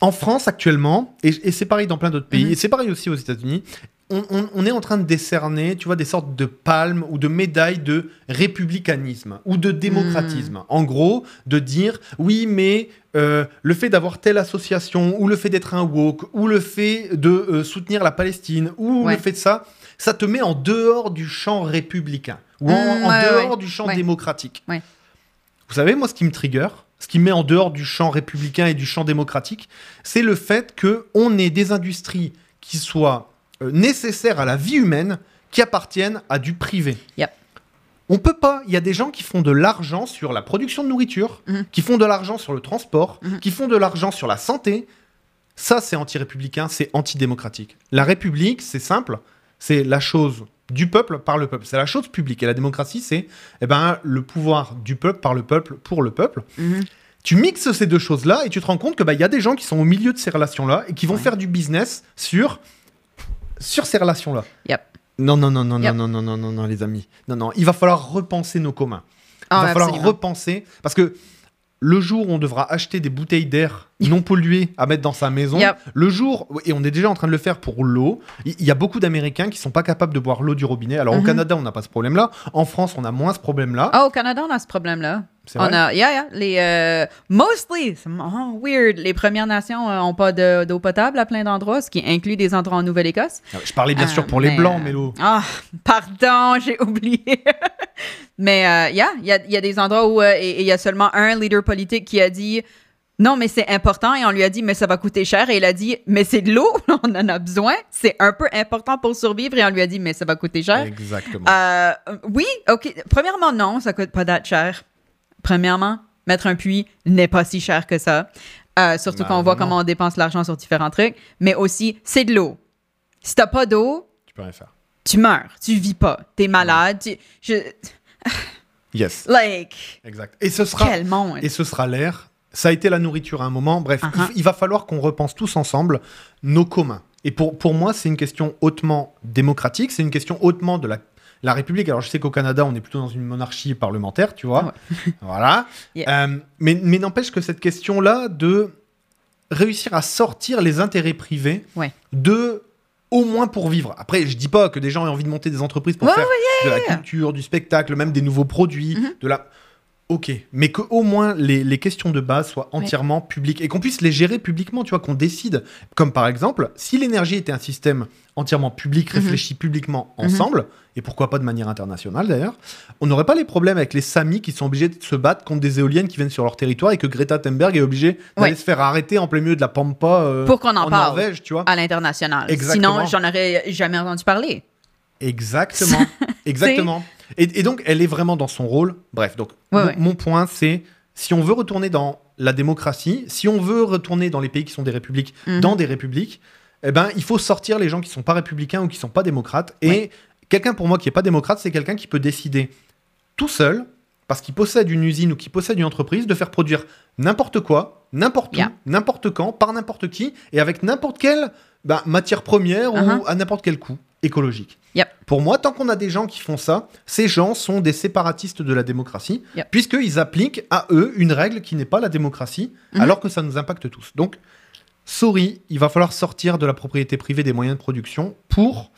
En France, actuellement, et, et c'est pareil dans plein d'autres pays, Mhm. et c'est pareil aussi aux États-Unis, on, on- on est en train de décerner, tu vois, des sortes de palmes ou de médailles de républicanisme ou de démocratisme. Mhm. En gros, de dire, oui, mais euh, le fait d'avoir telle association, ou le fait d'être un woke, ou le fait de euh, soutenir la Palestine, ou Ouais. le fait de ça, ça te met en dehors du champ républicain, ou en, Mm, en ouais, dehors ouais. du champ démocratique. Vous savez, moi, ce qui me trigger, ce qui me met en dehors du champ républicain et du champ démocratique, c'est le fait que on ait des industries qui soient euh, nécessaires à la vie humaine, qui appartiennent à du privé. Yep. On peut pas. Il y a des gens qui font de l'argent sur la production de nourriture, Mhm. qui font de l'argent sur le transport, Mhm. qui font de l'argent sur la santé. Ça, c'est anti-républicain, c'est antidémocratique. La République, c'est simple, c'est la chose du peuple par le peuple. C'est la chose publique. Et la démocratie, c'est eh ben, le pouvoir du peuple par le peuple pour le peuple. Mhm. Tu mixes ces deux choses-là et tu te rends compte que bah, il y a des gens qui sont au milieu de ces relations-là et qui vont Ouais. faire du business sur, sur ces relations-là. Yep. Non, non, non, non, Yep. non, non, non, non, non, les amis. Non, non, il va falloir repenser nos communs. Il Ah, va falloir repenser parce que le jour où on devra acheter des bouteilles d'air non polluées à mettre dans sa maison, Yep. le jour, et on est déjà en train de le faire pour l'eau, il y, a beaucoup d'Américains qui sont pas capables de boire l'eau du robinet. Alors au Mhm. Canada, on n'a pas ce problème-là. En France, on a moins ce problème-là. Ah, au Canada, on a ce problème-là. C'est On vrai a, yeah, yeah, les, euh, mostly, oh, weird, les Premières Nations n'ont pas de- d'eau potable à plein d'endroits, ce qui inclut des endroits en Nouvelle-Écosse. Ah, Je parlais bien Euh, sûr pour les mais, blancs, euh, Mélo. Ah, pardon, j'ai oublié. mais, euh, yeah, il y a, y a des endroits où euh, il y a seulement un leader politique qui a dit non, mais c'est important. Et on lui a dit, mais ça va coûter cher. Et il a dit, mais c'est de l'eau, on en a besoin. C'est un peu important pour survivre. Et on lui a dit, mais ça va coûter cher. Exactement. Euh, oui, OK. Premièrement, non, ça coûte pas that cher. Premièrement, mettre un puits n'est pas si cher que ça. Euh, surtout quand on voit non. comment on dépense l'argent sur différents trucs. Mais aussi, c'est de l'eau. Si t'as pas d'eau, tu peux rien faire. tu meurs. Tu vis pas. T'es malade. Tu- je- Yes, like, exact. Et ce sera, quel monde. et ce sera l'air. Ça a été la nourriture à un moment. Bref, Uh-huh. il, il va falloir qu'on repense tous ensemble nos communs. Et pour, pour moi, c'est une question hautement démocratique. C'est une question hautement de la, la République. Alors, je sais qu'au Canada, on est plutôt dans une monarchie parlementaire, tu vois. voilà. Yeah. Euh, mais mais n'empêche que cette question-là de réussir à sortir les intérêts privés Ouais. de au moins pour vivre. Après, je dis pas que des gens aient envie de monter des entreprises pour faire de la culture, du spectacle, même des nouveaux produits, Mhm. de la. Ok, mais que au moins les, les questions de base soient entièrement publiques et qu'on puisse les gérer publiquement, tu vois, qu'on décide. Comme par exemple, si l'énergie était un système entièrement public, Mhm. réfléchi publiquement ensemble, et pourquoi pas de manière internationale d'ailleurs, on n'aurait pas les problèmes avec les Samis qui sont obligés de se battre contre des éoliennes qui viennent sur leur territoire et que Greta Thunberg est obligée d'aller Ouais. se faire arrêter en plein milieu de la pampa euh, Pour qu'on en parle. Norvège, tu vois. à l'international. Exactement. Sinon, j'en aurais jamais entendu parler. Exactement. Exactement. Et, et donc, elle est vraiment dans son rôle. Bref, donc, Ouais, mon, ouais. mon point, c'est si on veut retourner dans la démocratie, si on veut retourner dans les pays qui sont des républiques, Mhm. dans des républiques, eh ben, il faut sortir les gens qui sont pas républicains ou qui sont pas démocrates. Et quelqu'un pour moi qui est pas démocrate, c'est quelqu'un qui peut décider tout seul, parce qu'il possède une usine ou qu'il possède une entreprise, de faire produire n'importe quoi, n'importe Yeah. où, n'importe quand, par n'importe qui, et avec n'importe quelle ben, matière première Uh-huh. ou à n'importe quel coût écologique. Yep. Pour moi, tant qu'on a des gens qui font ça, ces gens sont des séparatistes de la démocratie, Yep. puisqu'ils appliquent à eux une règle qui n'est pas la démocratie, Mhm. alors que ça nous impacte tous. Donc, sorry, il va falloir sortir de la propriété privée des moyens de production pour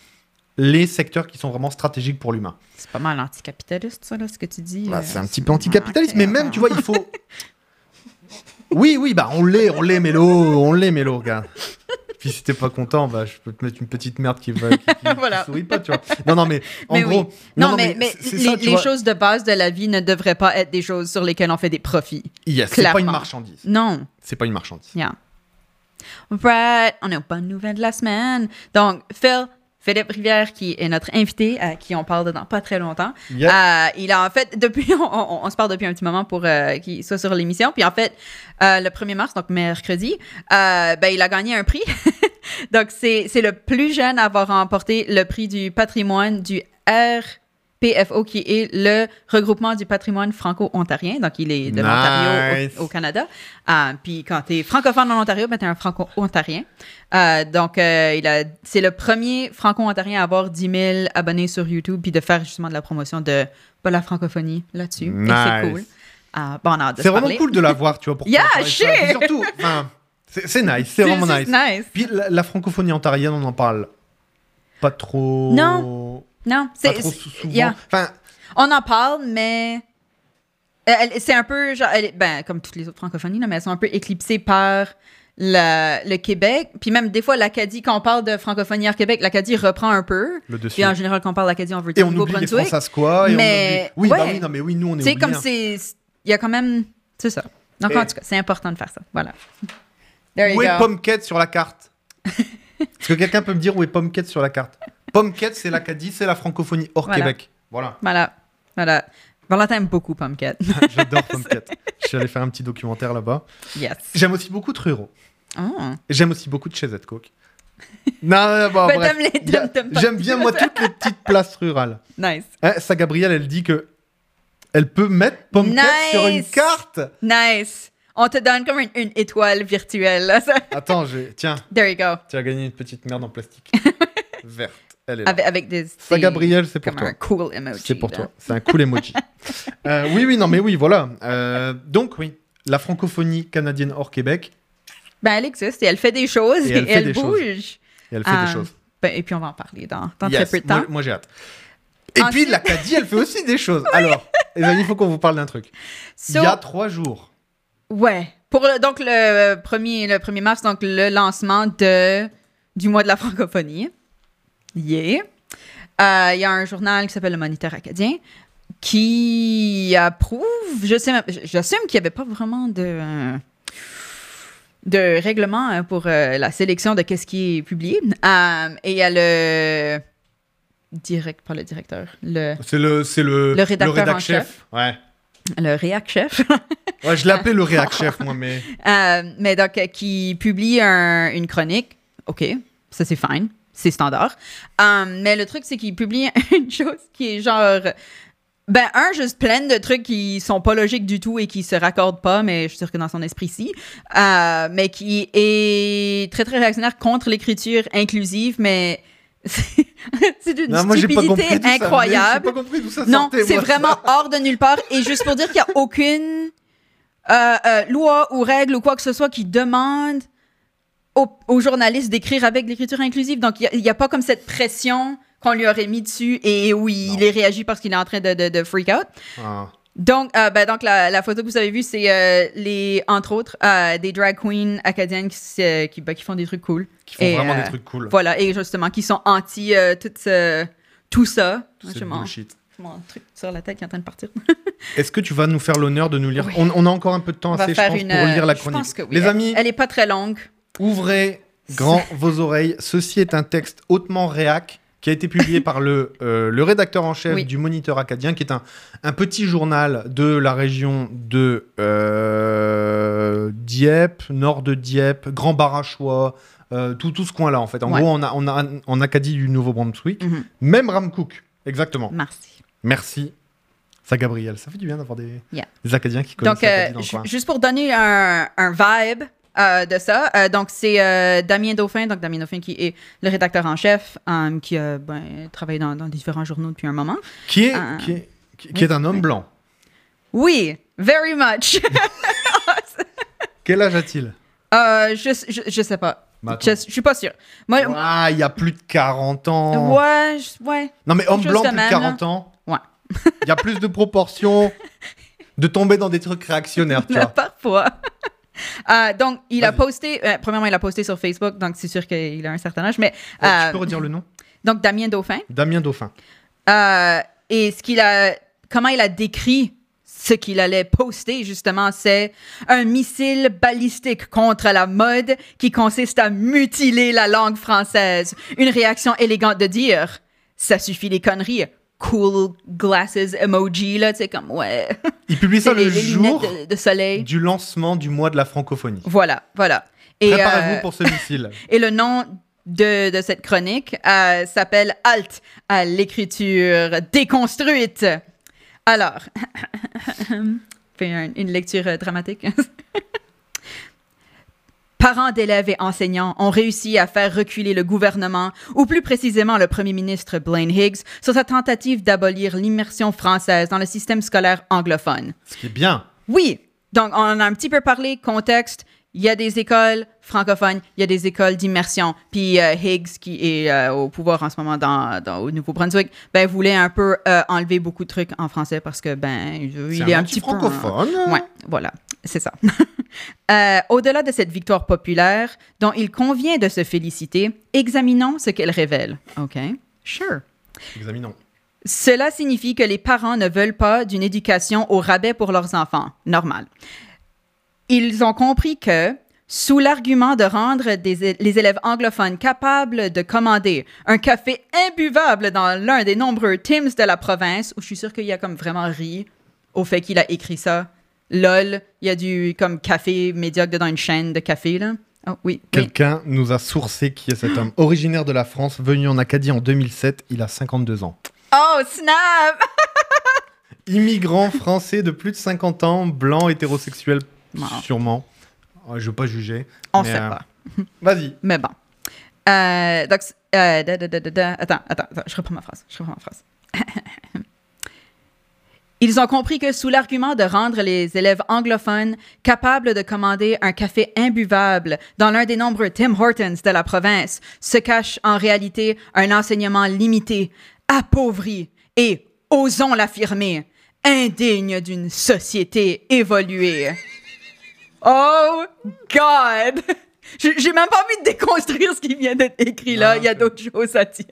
les secteurs qui sont vraiment stratégiques pour l'humain. C'est pas mal anticapitaliste, ça, là, ce que tu dis. Bah, euh, c'est un petit peu anticapitaliste, mais même, tu vois, il faut. Oui, oui, bah on l'est, on l'est, Mélo, on l'est, Mélo, regarde. Puis si t'es pas content, bah je peux te mettre une petite merde qui va, qui, qui- qui Voilà. sourit pas, tu vois. Non, non, mais en Mais gros. oui. Non, mais, les, ça, tu les vois. choses de base de la vie ne devraient pas être des choses sur lesquelles on fait des profits. Yes, c'est pas une marchandise. Non. C'est pas une marchandise. Yeah. Right. On a une bonne nouvelle de la semaine. Donc, Phil, Philippe Rivière, qui est notre invité, à qui on parle dans pas très longtemps. Yep. Euh, il a en fait, depuis, on, on- on se parle depuis un petit moment pour euh, qu'il soit sur l'émission. Puis en fait, euh, le 1er mars, donc mercredi, ben, il a gagné un prix. donc c'est le plus jeune à avoir remporté le prix du patrimoine du RPFO, qui est le regroupement du patrimoine franco-ontarien. Donc il est de l'Ontario au, au Canada. Euh, puis quand tu es francophone en Ontario, ben, tu es un franco-ontarien. Euh, donc, euh, il a, c'est le premier franco-ontarien à avoir 10 000 abonnés sur YouTube, puis de faire justement de la promotion de pas la francophonie là-dessus. Et Nice. c'est cool. Euh, bon, on a de C'est vraiment parler. cool de l'avoir, tu vois. Pour Yeah, shit. Surtout, enfin, c'est c'est nice, c'est vraiment c'est nice. nice. Puis la, la francophonie ontarienne, on en parle pas trop. Non. Non, c'est, yeah. Enfin, on en parle, mais c'est un peu, genre, elle est- ben, comme toutes les autres francophonies, là, mais elles sont un peu éclipsées par la- le Québec. Puis même des fois, l'Acadie, quand on parle de francophonie hors Québec, l'Acadie reprend un peu. le dessus. Puis en général, quand on parle d'Acadie, on veut dire Nouveau-Brunswick. Mais- on oublie... Oui, bah ouais. oui, non, mais oui, nous, on est Tu sais, comme c'est. Il y a quand même. C'est ça. Donc, Et- en tout cas, c'est important de faire ça. Voilà. There you Où est. Pomquette sur la carte? Est-ce que quelqu'un peut me dire où est Pomquette sur la carte? Pomquette, c'est l'Acadie, c'est la francophonie hors Voilà. Québec. Voilà. Voilà. Voilà. Valentin aime beaucoup Pumpkin. J'adore Pomquette. Je suis allé faire un petit documentaire là-bas. yes. J'aime aussi beaucoup Truro. Oh. J'aime aussi beaucoup de chez Coke. Non, non, bon, J'aime bien, moi, toutes les petites places rurales. Nice. Hein, ça, Gabrielle, elle dit que elle peut mettre Pomquette sur une Nice. carte. Nice. On te donne comme une, une étoile virtuelle. là, ça. Attends, j'ai- tiens, There you go. tu as gagné une petite merde en plastique. Verte. Elle est là. Avec, avec des. Ça, Gabrielle, c'est pour Comme toi. un cool emoji. C'est pour là. toi. C'est un cool emoji. Euh, oui, oui, non, mais oui, voilà. Euh, donc, oui, la francophonie canadienne hors Québec, Ben, elle existe et elle fait des choses Et et elle elle, fait des bouge. et elle fait des choses. Ben, et puis, on va en parler dans, dans Yes, très peu de temps. Moi, moi, j'ai hâte. Et Ensuite- puis, l'Acadie, elle fait aussi des choses. Alors, les amis, il faut qu'on vous parle d'un truc. So- Il y a trois jours, Ouais. Pour le, donc le premier, le 1er mars, donc le lancement de, du mois de la francophonie. Yeah. Euh, Il y a un journal qui s'appelle Le Moniteur acadien qui approuve, je sais, même- j'assume qu'il n'y avait pas vraiment de, de règlement hein, pour euh, la sélection de qu'est-ce qui est publié. Euh, et il y a le direct, pas le directeur, le, c'est le, c'est le, Le rédacteur rédac en chef. Ouais. le réac chef. ouais, je l'ai appelé le réac chef, moi, mais Euh, mais donc, qui publie un- une chronique. OK, ça c'est fine, c'est standard. Euh, mais le truc, c'est qu'il publie une chose qui est genre. Ben, un, juste plein de trucs qui sont pas logiques du tout et qui se raccordent pas, mais je suis sûre que dans son esprit, si. Euh, mais qui est très, très réactionnaire contre l'écriture inclusive, mais c'est d'une stupidité incroyable. Non, c'est vraiment hors de nulle part. Et juste pour dire qu'il n'y a aucune euh, euh, loi ou règle ou quoi que ce soit qui demande aux, aux journalistes d'écrire avec l'écriture inclusive. Donc, il n'y a, pas comme cette pression qu'on lui aurait mis dessus et où il, Non. est réagi parce qu'il est en train de, de, de freak out. Ah. Donc, euh, ben, donc la, la photo que vous avez vue, c'est euh, les, entre autres, euh, des drag queens acadiennes qui, qui, ben, qui font des trucs cool. Qui font Et, vraiment euh, des trucs cool. Voilà, et justement, qui sont anti tout, ce- tout ça. C'est Je m'en- bullshit. mon truc sur la tête qui est en train de partir. Est-ce que tu vas nous faire l'honneur de nous lire Oui. on, on a encore un peu de temps On assez, je faire pense, une. pour lire la je chronique. pense que oui. Les Elle- amis, Elle est pas très longue. Ouvrez grand vos oreilles. Ceci est un texte hautement réac qui a été publié par le, euh, le rédacteur en chef Oui. du Moniteur acadien, qui est un, un petit journal de la région de euh, Dieppe, nord de Dieppe, Grand Barachois, euh, tout, tout ce coin-là, en fait. En Ouais. gros, on a, on a en Acadie du Nouveau-Brunswick, Mhm. même Ramcook. Exactement. Merci. Merci. Ça, Gabriel. Ça fait du bien d'avoir des, Yeah. des Acadiens qui connaissent Donc, dans le coin. juste pour donner un, un vibe euh, de ça, euh, donc c'est euh, Damien Dauphin, donc Damien Dauphin qui est le rédacteur en chef, qui a ben, travaillé dans, dans différents journaux depuis un moment. Qui est, qui est, qui- qui est un homme oui. blanc. Oui, very much. Quel âge a-t-il? Je, je, je sais pas. Bah, je, je suis pas sûre. Moi, Ah, il y a plus de 40 ans. ouais, ouais. Non, mais homme blanc, plus de de même, 40 ans. Ouais. Il y a plus de proportions de tomber dans des trucs réactionnaires, tu vois. parfois. Euh, donc, il a posté, euh, premièrement, il a posté sur Facebook, donc c'est sûr qu'il a un certain âge, mais Ouais, euh, tu peux redire le nom donc Damien Dauphin. Damien Dauphin. Euh, et ce qu'il a, comment il a décrit ce qu'il allait poster, justement, c'est un missile balistique contre la mode qui consiste à mutiler la langue française. Une réaction élégante de dire, ça suffit les conneries. Cool glasses emoji, là, tu sais, comme, ouais. Il publie ça le les, jour lunettes de, de soleil. du lancement du mois de la francophonie. Voilà, voilà. Et, Préparez-vous euh, pour ce missile. et le nom de, de cette chronique euh, s'appelle Halt à l'écriture déconstruite. Alors, fais un- une lecture euh, dramatique. Parents d'élèves et enseignants ont réussi à faire reculer le gouvernement, ou plus précisément le premier ministre Blaine Higgs, sur sa tentative d'abolir l'immersion française dans le système scolaire anglophone. Ce qui est bien. Oui. Donc, on en a un petit peu parlé, contexte. Il y a des écoles francophones, il y a des écoles d'immersion. Puis euh, Higgs, qui est euh, au pouvoir en ce moment dans, dans- au Nouveau-Brunswick, ben, voulait un peu euh, enlever beaucoup de trucs en français parce que, ben, il C'est est un un petit peu... francophone. Ouais, voilà, c'est ça. Euh, Au-delà de cette victoire populaire, dont il convient de se féliciter, examinons ce qu'elle révèle. OK? Sure. Examinons. Cela signifie que les parents ne veulent pas d'une éducation au rabais pour leurs enfants. Normal. Ils ont compris que, sous l'argument de rendre des- les élèves anglophones capables de commander un café imbuvable dans l'un des nombreux Tims de la province, où je suis sûre qu'il y a comme vraiment ri au fait qu'il a écrit ça. Lol, il y a du comme café médiocre dans une chaîne de café, là. Oh, oui. oui. Quelqu'un nous a sourcé qui est cet homme. Originaire de la France, venu en Acadie en 2007, il a 52 ans. Oh, snap! Immigrant français de plus de 50 ans, blanc, hétérosexuel, Wow. sûrement. Oh, je veux pas juger. On mais, sait euh, pas. Vas-y. Mais bon. Euh, donc, euh, da, da, da, da, da. Attends, attends, attends, je reprends ma phrase. Je reprends ma phrase. Ils ont compris que sous l'argument de rendre les élèves anglophones capables de commander un café imbuvable dans l'un des nombreux Tim Hortons de la province se cache en réalité un enseignement limité, appauvri et, osons l'affirmer, indigne d'une société évoluée. Oh God! J'ai même pas envie de déconstruire ce qui vient d'être écrit là. Il y a d'autres choses à dire.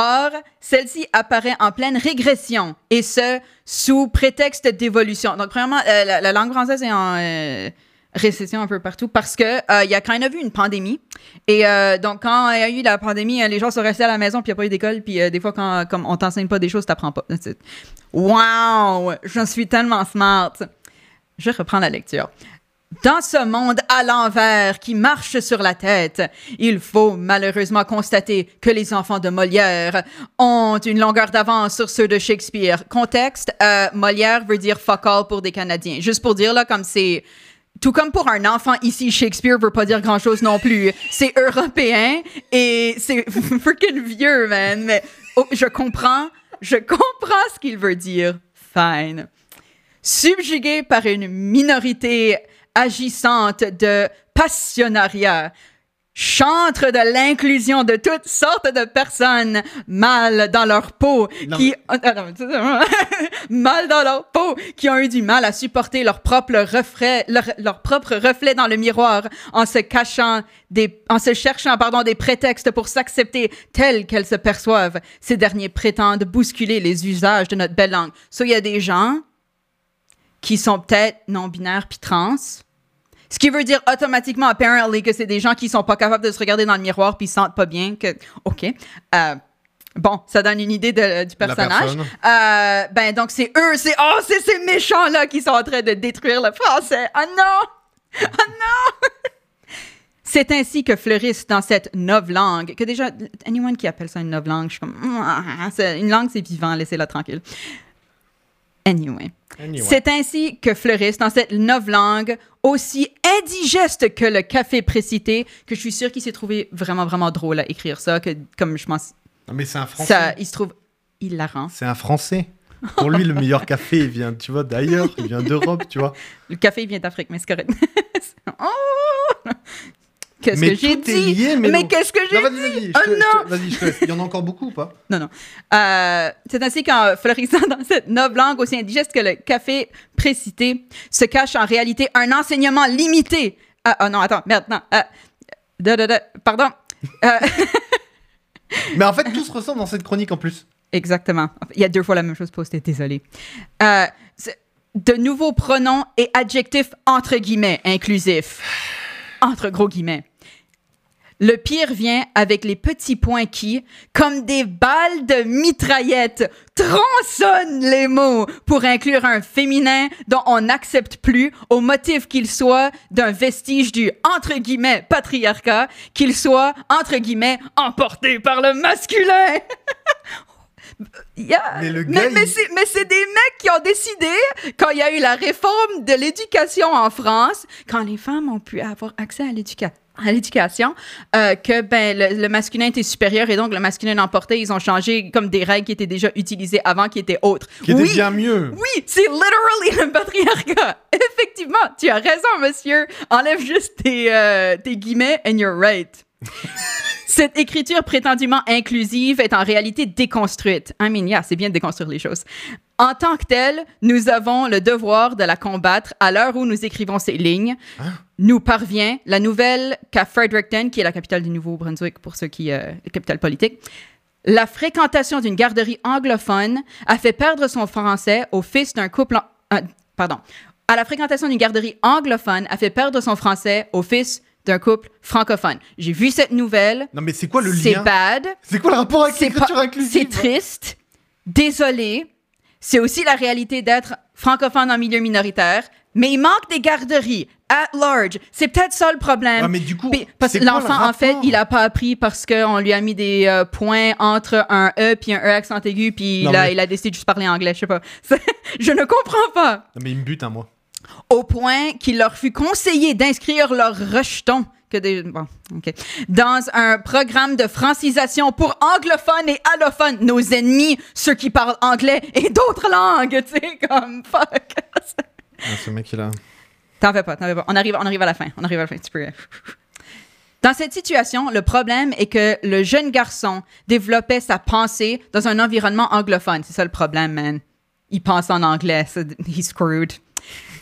Or, celle-ci apparaît en pleine régression, et ce, sous prétexte d'évolution. Donc, premièrement, euh, la, la langue française est en euh, récession un peu partout parce que euh, il y a quand même eu une pandémie. Et euh, donc, quand il y a eu la pandémie, euh, les gens sont restés à la maison, puis il n'y a pas eu d'école, puis euh, des fois, quand comme on t'enseigne pas des choses, t'apprends pas. Wow! Je suis tellement smart. Je reprends la lecture. Dans ce monde à l'envers qui marche sur la tête, il faut malheureusement constater que les enfants de Molière ont une longueur d'avance sur ceux de Shakespeare. Contexte, euh, Molière veut dire fuck all pour des Canadiens. Juste pour dire là, comme c'est... Tout comme pour un enfant ici, Shakespeare veut pas dire grand chose non plus. C'est européen et c'est freaking vieux, man. Mais oh, je comprends, je comprends ce qu'il veut dire. Fine subjugué par une minorité agissante de passionnariat, chantre de l'inclusion de toutes sortes de personnes mal dans leur peau, Non, qui non, mal dans leur peau, qui ont eu du mal à supporter leur propre reflet, leur, leur propre reflet dans le miroir, en se cachant des, en se cherchant pardon des prétextes pour s'accepter telles qu'elles se perçoivent. Ces derniers prétendent bousculer les usages de notre belle langue. So il y a des gens qui sont peut-être non-binaires puis trans. Ce qui veut dire automatiquement, apparently, que c'est des gens qui sont pas capables de se regarder dans le miroir puis ils sentent pas bien que... OK. Euh, bon, ça donne une idée de- du personnage. Euh, ben, donc, c'est eux, c'est... Oh, c'est ces méchants-là qui sont en train de détruire le français. Oh non! Oh non! C'est ainsi que fleurissent dans cette novlangue, que déjà, anyone qui appelle ça une novlangue, je suis comme, une langue, c'est vivant, laissez-la tranquille. Anyway. Anyway. C'est ainsi que fleurissent dans cette novlangue aussi indigeste que le café précité, que je suis sûre qu'il s'est trouvé vraiment, vraiment drôle à écrire ça, que comme je pense, Non, mais c'est un français. ça, il se trouve hilarant. C'est un français. Pour lui, le meilleur café, il vient, tu vois, d'ailleurs, il vient d'Europe, tu vois. Le café il vient d'Afrique, mais c'est correct. oh! Qu'est-ce mais que j'ai dit? lié, mais Mélo. qu'est-ce que j'ai Non, dit? vas-y, Oh non! vas-y, je te laisse. Il y en a encore beaucoup ou pas? Non, non. Euh, c'est ainsi qu'en florissant dans cette novlangue aussi indigeste que le café précité se cache en réalité un enseignement limité. Ah, non, attends, merde, non. Da, da, pardon. Euh, Mais en fait, tout se ressemble dans cette chronique en plus. exactement. Il y a deux fois la même chose postée, désolé. Euh, de nouveaux pronoms et adjectifs entre guillemets inclusifs. Entre gros guillemets. Le pire vient avec les petits points qui, comme des balles de mitraillette, tronçonnent les mots pour inclure un féminin dont on n'accepte plus au motif qu'il soit d'un vestige du entre guillemets patriarcat, qu'il soit entre guillemets emporté par le masculin. Yeah. Mais il- mais c'est des mecs qui ont décidé, quand il y a eu la réforme de l'éducation en France, quand les femmes ont pu avoir accès à l'éducation, à l'éducation, euh, que ben le, le masculin était supérieur et donc le masculin l'emportait. Ils ont changé comme des règles qui étaient déjà utilisées avant, qui étaient autres. Qui était oui, bien mieux. oui, c'est literally le patriarcat. Effectivement, tu as raison, monsieur. Enlève juste tes, euh, tes guillemets and you're right. Cette écriture prétendument inclusive est en réalité déconstruite. I mean, yeah, c'est bien de déconstruire les choses. En tant que telle, nous avons le devoir de la combattre à l'heure où nous écrivons ces lignes. Nous parvient la nouvelle qu'à Fredericton, qui est la capitale du Nouveau-Brunswick pour ceux qui... Euh, la capitale politique. La fréquentation d'une garderie anglophone a fait perdre son français au fils d'un couple... en- euh, pardon. À la fréquentation d'une garderie anglophone a fait perdre son français au fils d'un couple francophone. J'ai vu cette nouvelle. Non, mais c'est quoi le C'est lien? bad. C'est quoi le rapport avec C'est l'écriture inclusive? C'est triste. Désolé. C'est aussi la réalité d'être francophone en milieu minoritaire. Mais il manque des garderies at large. C'est peut-être ça le problème. Ouais, mais du coup, parce que le l'enfant, en fait, il a pas appris parce qu'on lui a mis des euh, points entre un E puis un E accent aigu, puis Non, il, a, mais- il a décidé de juste parler anglais, je sais pas. je ne comprends pas. Non, mais il me bute, hein, moi. Au point qu'il leur fut conseillé d'inscrire leur rejeton que des, bon, ok, dans un programme de francisation pour anglophones et allophones, nos ennemis, ceux qui parlent anglais et d'autres langues, tu sais, comme fuck. Ah, ce mec, il a. T'en fais pas, t'en fais pas. On arrive, on arrive à la fin. On arrive à la fin. Tu peux. Dans cette situation, le problème est que le jeune garçon développait sa pensée dans un environnement anglophone. C'est ça le problème, man. Il pense en anglais. so He's screwed.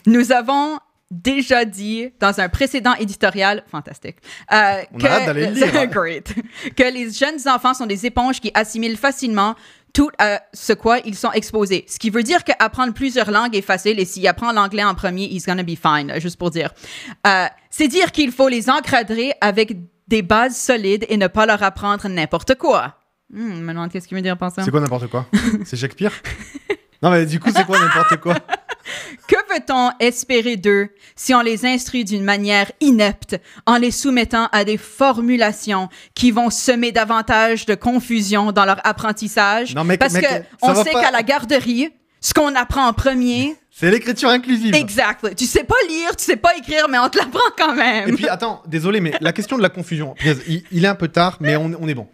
Nous avons déjà dit dans un précédent éditorial, fantastique, euh, On a hâte d'aller le lire. Great. que les jeunes enfants sont des éponges qui assimilent facilement tout à ce quoi ils sont exposés. Ce qui veut dire qu'apprendre plusieurs langues est facile et s'il apprend l'anglais en premier, he's gonna be fine, juste pour dire. Euh, c'est dire qu'il faut les encadrer avec des bases solides et ne pas leur apprendre n'importe quoi. Hmm, je me demande qu'est-ce qu'il veut dire par ça. C'est quoi n'importe quoi? C'est Shakespeare? Non, mais du coup, c'est quoi n'importe quoi? Que peut-on espérer d'eux si on les instruit d'une manière inepte en les soumettant à des formulations qui vont semer davantage de confusion dans leur apprentissage? Non, mec, Parce mec, que on sait pas. qu'à la garderie, ce qu'on apprend en premier, C'est l'écriture inclusive. exact. Tu sais pas lire, tu sais pas écrire, mais on te l'apprend quand même. Et puis, attends, désolé, mais la question de la confusion. Il, il est un peu tard, mais on, on est bon.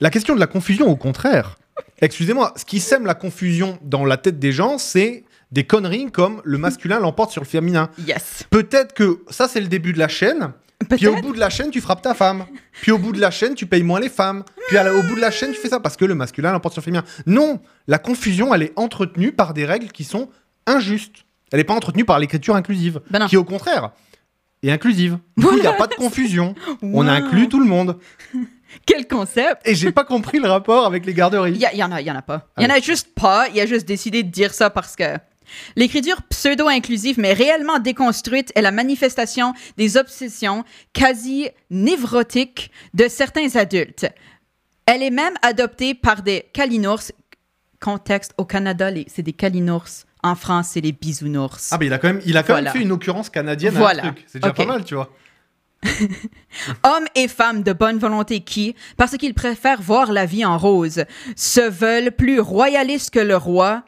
La question de la confusion, au contraire. Excusez-moi, ce qui sème la confusion dans la tête des gens, c'est des conneries comme le masculin l'emporte sur le féminin. yes. Peut-être que ça, c'est le début de la chaîne. Puis au bout de la chaîne, tu frappes ta femme. Puis au bout de la chaîne, tu payes moins les femmes. Puis la- au bout de la chaîne, tu fais ça parce que le masculin l'emporte sur le féminin. Non, la confusion, elle est entretenue par des règles qui sont injustes. Elle n'est pas entretenue par l'écriture inclusive, Ben non. qui au contraire est inclusive. Du coup, il n'y a pas de confusion. On Wow. inclut tout le monde. Quel concept! Et j'ai pas compris le rapport avec les garderies. Il y, a- il y en a, il y en a pas. Il y en a juste pas. Il a juste décidé de dire ça parce que l'écriture pseudo-inclusive, mais réellement déconstruite, est la manifestation des obsessions quasi névrotiques de certains adultes. Elle est même adoptée par des calinours. Contexte au Canada, c'est des calinours. En France, c'est les bisounours. Ah, mais il a quand même, il a quand Voilà. même fait une occurrence canadienne à Voilà. un truc. C'est déjà pas mal, tu vois. Hommes et femmes de bonne volonté qui, parce qu'ils préfèrent voir la vie en rose, se veulent plus royalistes que le roi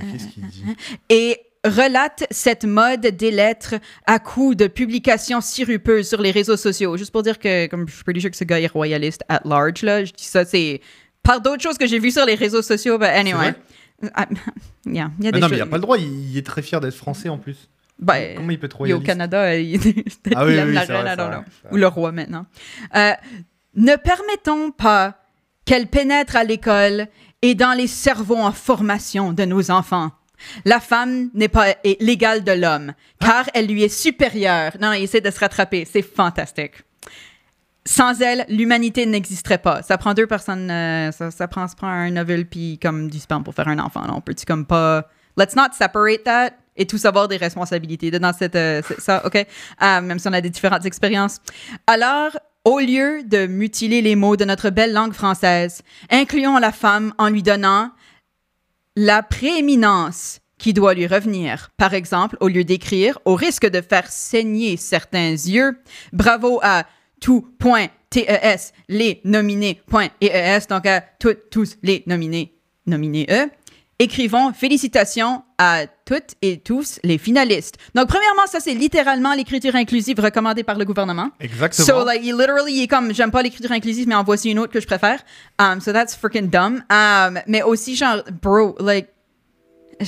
Qu'est-ce qu'il dit? Et relate cette mode des lettres à coups de publications sirupeuses sur les réseaux sociaux. Juste pour dire que, comme je suis pretty sûr que ce gars est royaliste at large, là, je dis ça, c'est par d'autres choses que j'ai vues sur les réseaux sociaux, but anyway. Ah, yeah, il y a des non, mais il n'a pas le droit, il, il est très fier d'être français en plus. Ben, Comment il peut être il est au royaliste? Canada, il, Ah oui, il aime oui, la reine, vrai, vrai, Ou le roi maintenant. Euh, ne permettons pas qu'elle pénètre à l'école et dans les cerveaux en formation de nos enfants. La femme n'est pas l'égale de l'homme, car elle lui est supérieure. Non, il essaie de se rattraper. C'est fantastique. Sans elle, l'humanité n'existerait pas. Ça prend deux personnes, euh, ça, prend, ça prend un ovule puis comme du sperme pour faire un enfant. là. On peut-tu comme pas... Let's not separate that et tous avoir des responsabilités dans cette, euh, ça, OK? Euh, même si on a des différentes expériences. Alors, au lieu de mutiler les mots de notre belle langue française, incluons la femme en lui donnant la prééminence qui doit lui revenir. Par exemple, au lieu d'écrire, au risque de faire saigner certains yeux, bravo à tout.tes, les nominés.ees, donc à tous les nominés, nominés E. Écrivons félicitations à toutes et tous les finalistes. Donc, premièrement, ça, c'est littéralement l'écriture inclusive recommandée par le gouvernement. Exactement. So, like, il literally, il est comme, j'aime pas l'écriture inclusive, mais en voici une autre que je préfère. Um, so that's freaking dumb. Um, mais aussi, genre, bro, like,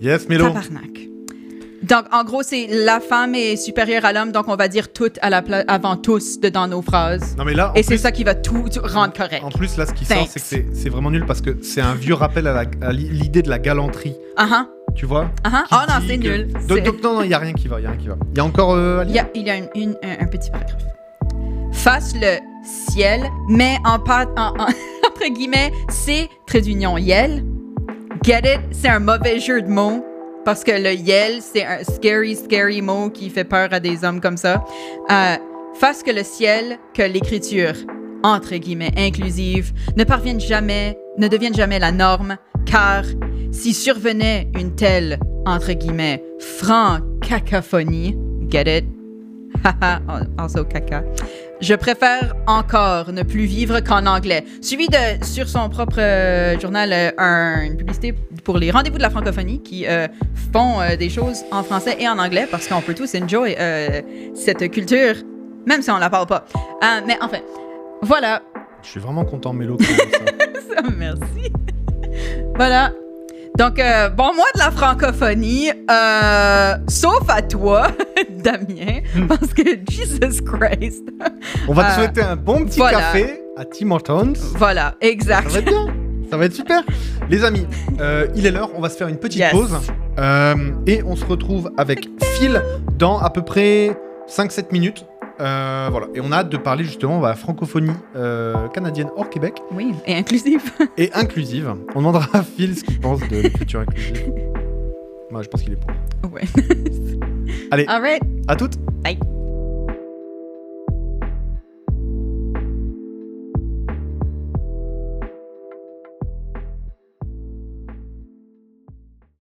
yes, Mélo. tabarnak. Donc, en gros, c'est la femme est supérieure à l'homme, donc on va dire tout à la pla- avant tous dans nos phrases. Non, mais là, en Et c'est plus- ça qui va tout, tout rendre correct. En plus, là, ce qui sort, Thanks. c'est que c'est- c'est vraiment nul parce que c'est un vieux rappel à la- à li- l'idée de la galanterie. Ah ah, Tu vois? Ah ah. Qui Oh non, dit c'est que- nul. Donc, C'est- donc, non, non, il n'y a rien qui va. Il y a rien qui va. Il y a encore euh, à Il lire y a, il y a une- une- un, un petit paragraphe. Fasse le ciel, mais en, pa- en, en- entre guillemets, c'est trait d'union yel. Get it? C'est un mauvais jeu de mots. Parce que le yel, c'est un scary, scary mot qui fait peur à des hommes comme ça. Euh, fasse que le ciel, que l'écriture, entre guillemets, inclusive, ne parvienne jamais, ne devienne jamais la norme, car si survenait une telle, entre guillemets, franc cacophonie, get it? Haha, also caca. Je préfère encore ne plus vivre qu'en anglais. Suivi de, sur son propre euh, journal, euh, un- une publicité pour les rendez-vous de la francophonie qui euh, font des choses en français et en anglais parce qu'on peut tous enjoy cette culture, même si on la parle pas. Mais enfin, voilà. Je suis vraiment content, Mélo. ça. Merci. voilà. Donc, euh, bon mois de la francophonie, euh, sauf à toi, Damien, Hmm. parce que Jesus Christ. On va te Euh, souhaiter un bon petit voilà. café à Tim Hortons. Voilà, Ça exact. va être bien. Ça va être super. Les amis, il est l'heure. On va se faire une petite Yes. pause. Et on se retrouve avec Phil dans à peu près 5-7 minutes. Euh, voilà. Et on a hâte de parler justement de la francophonie euh, canadienne hors Québec Oui, et inclusif. et inclusive. On demandera à Phil ce qu'il pense de l'écriture inclusive. Moi, je pense qu'il est pour. ouais. Allez. All right. À toutes. Bye.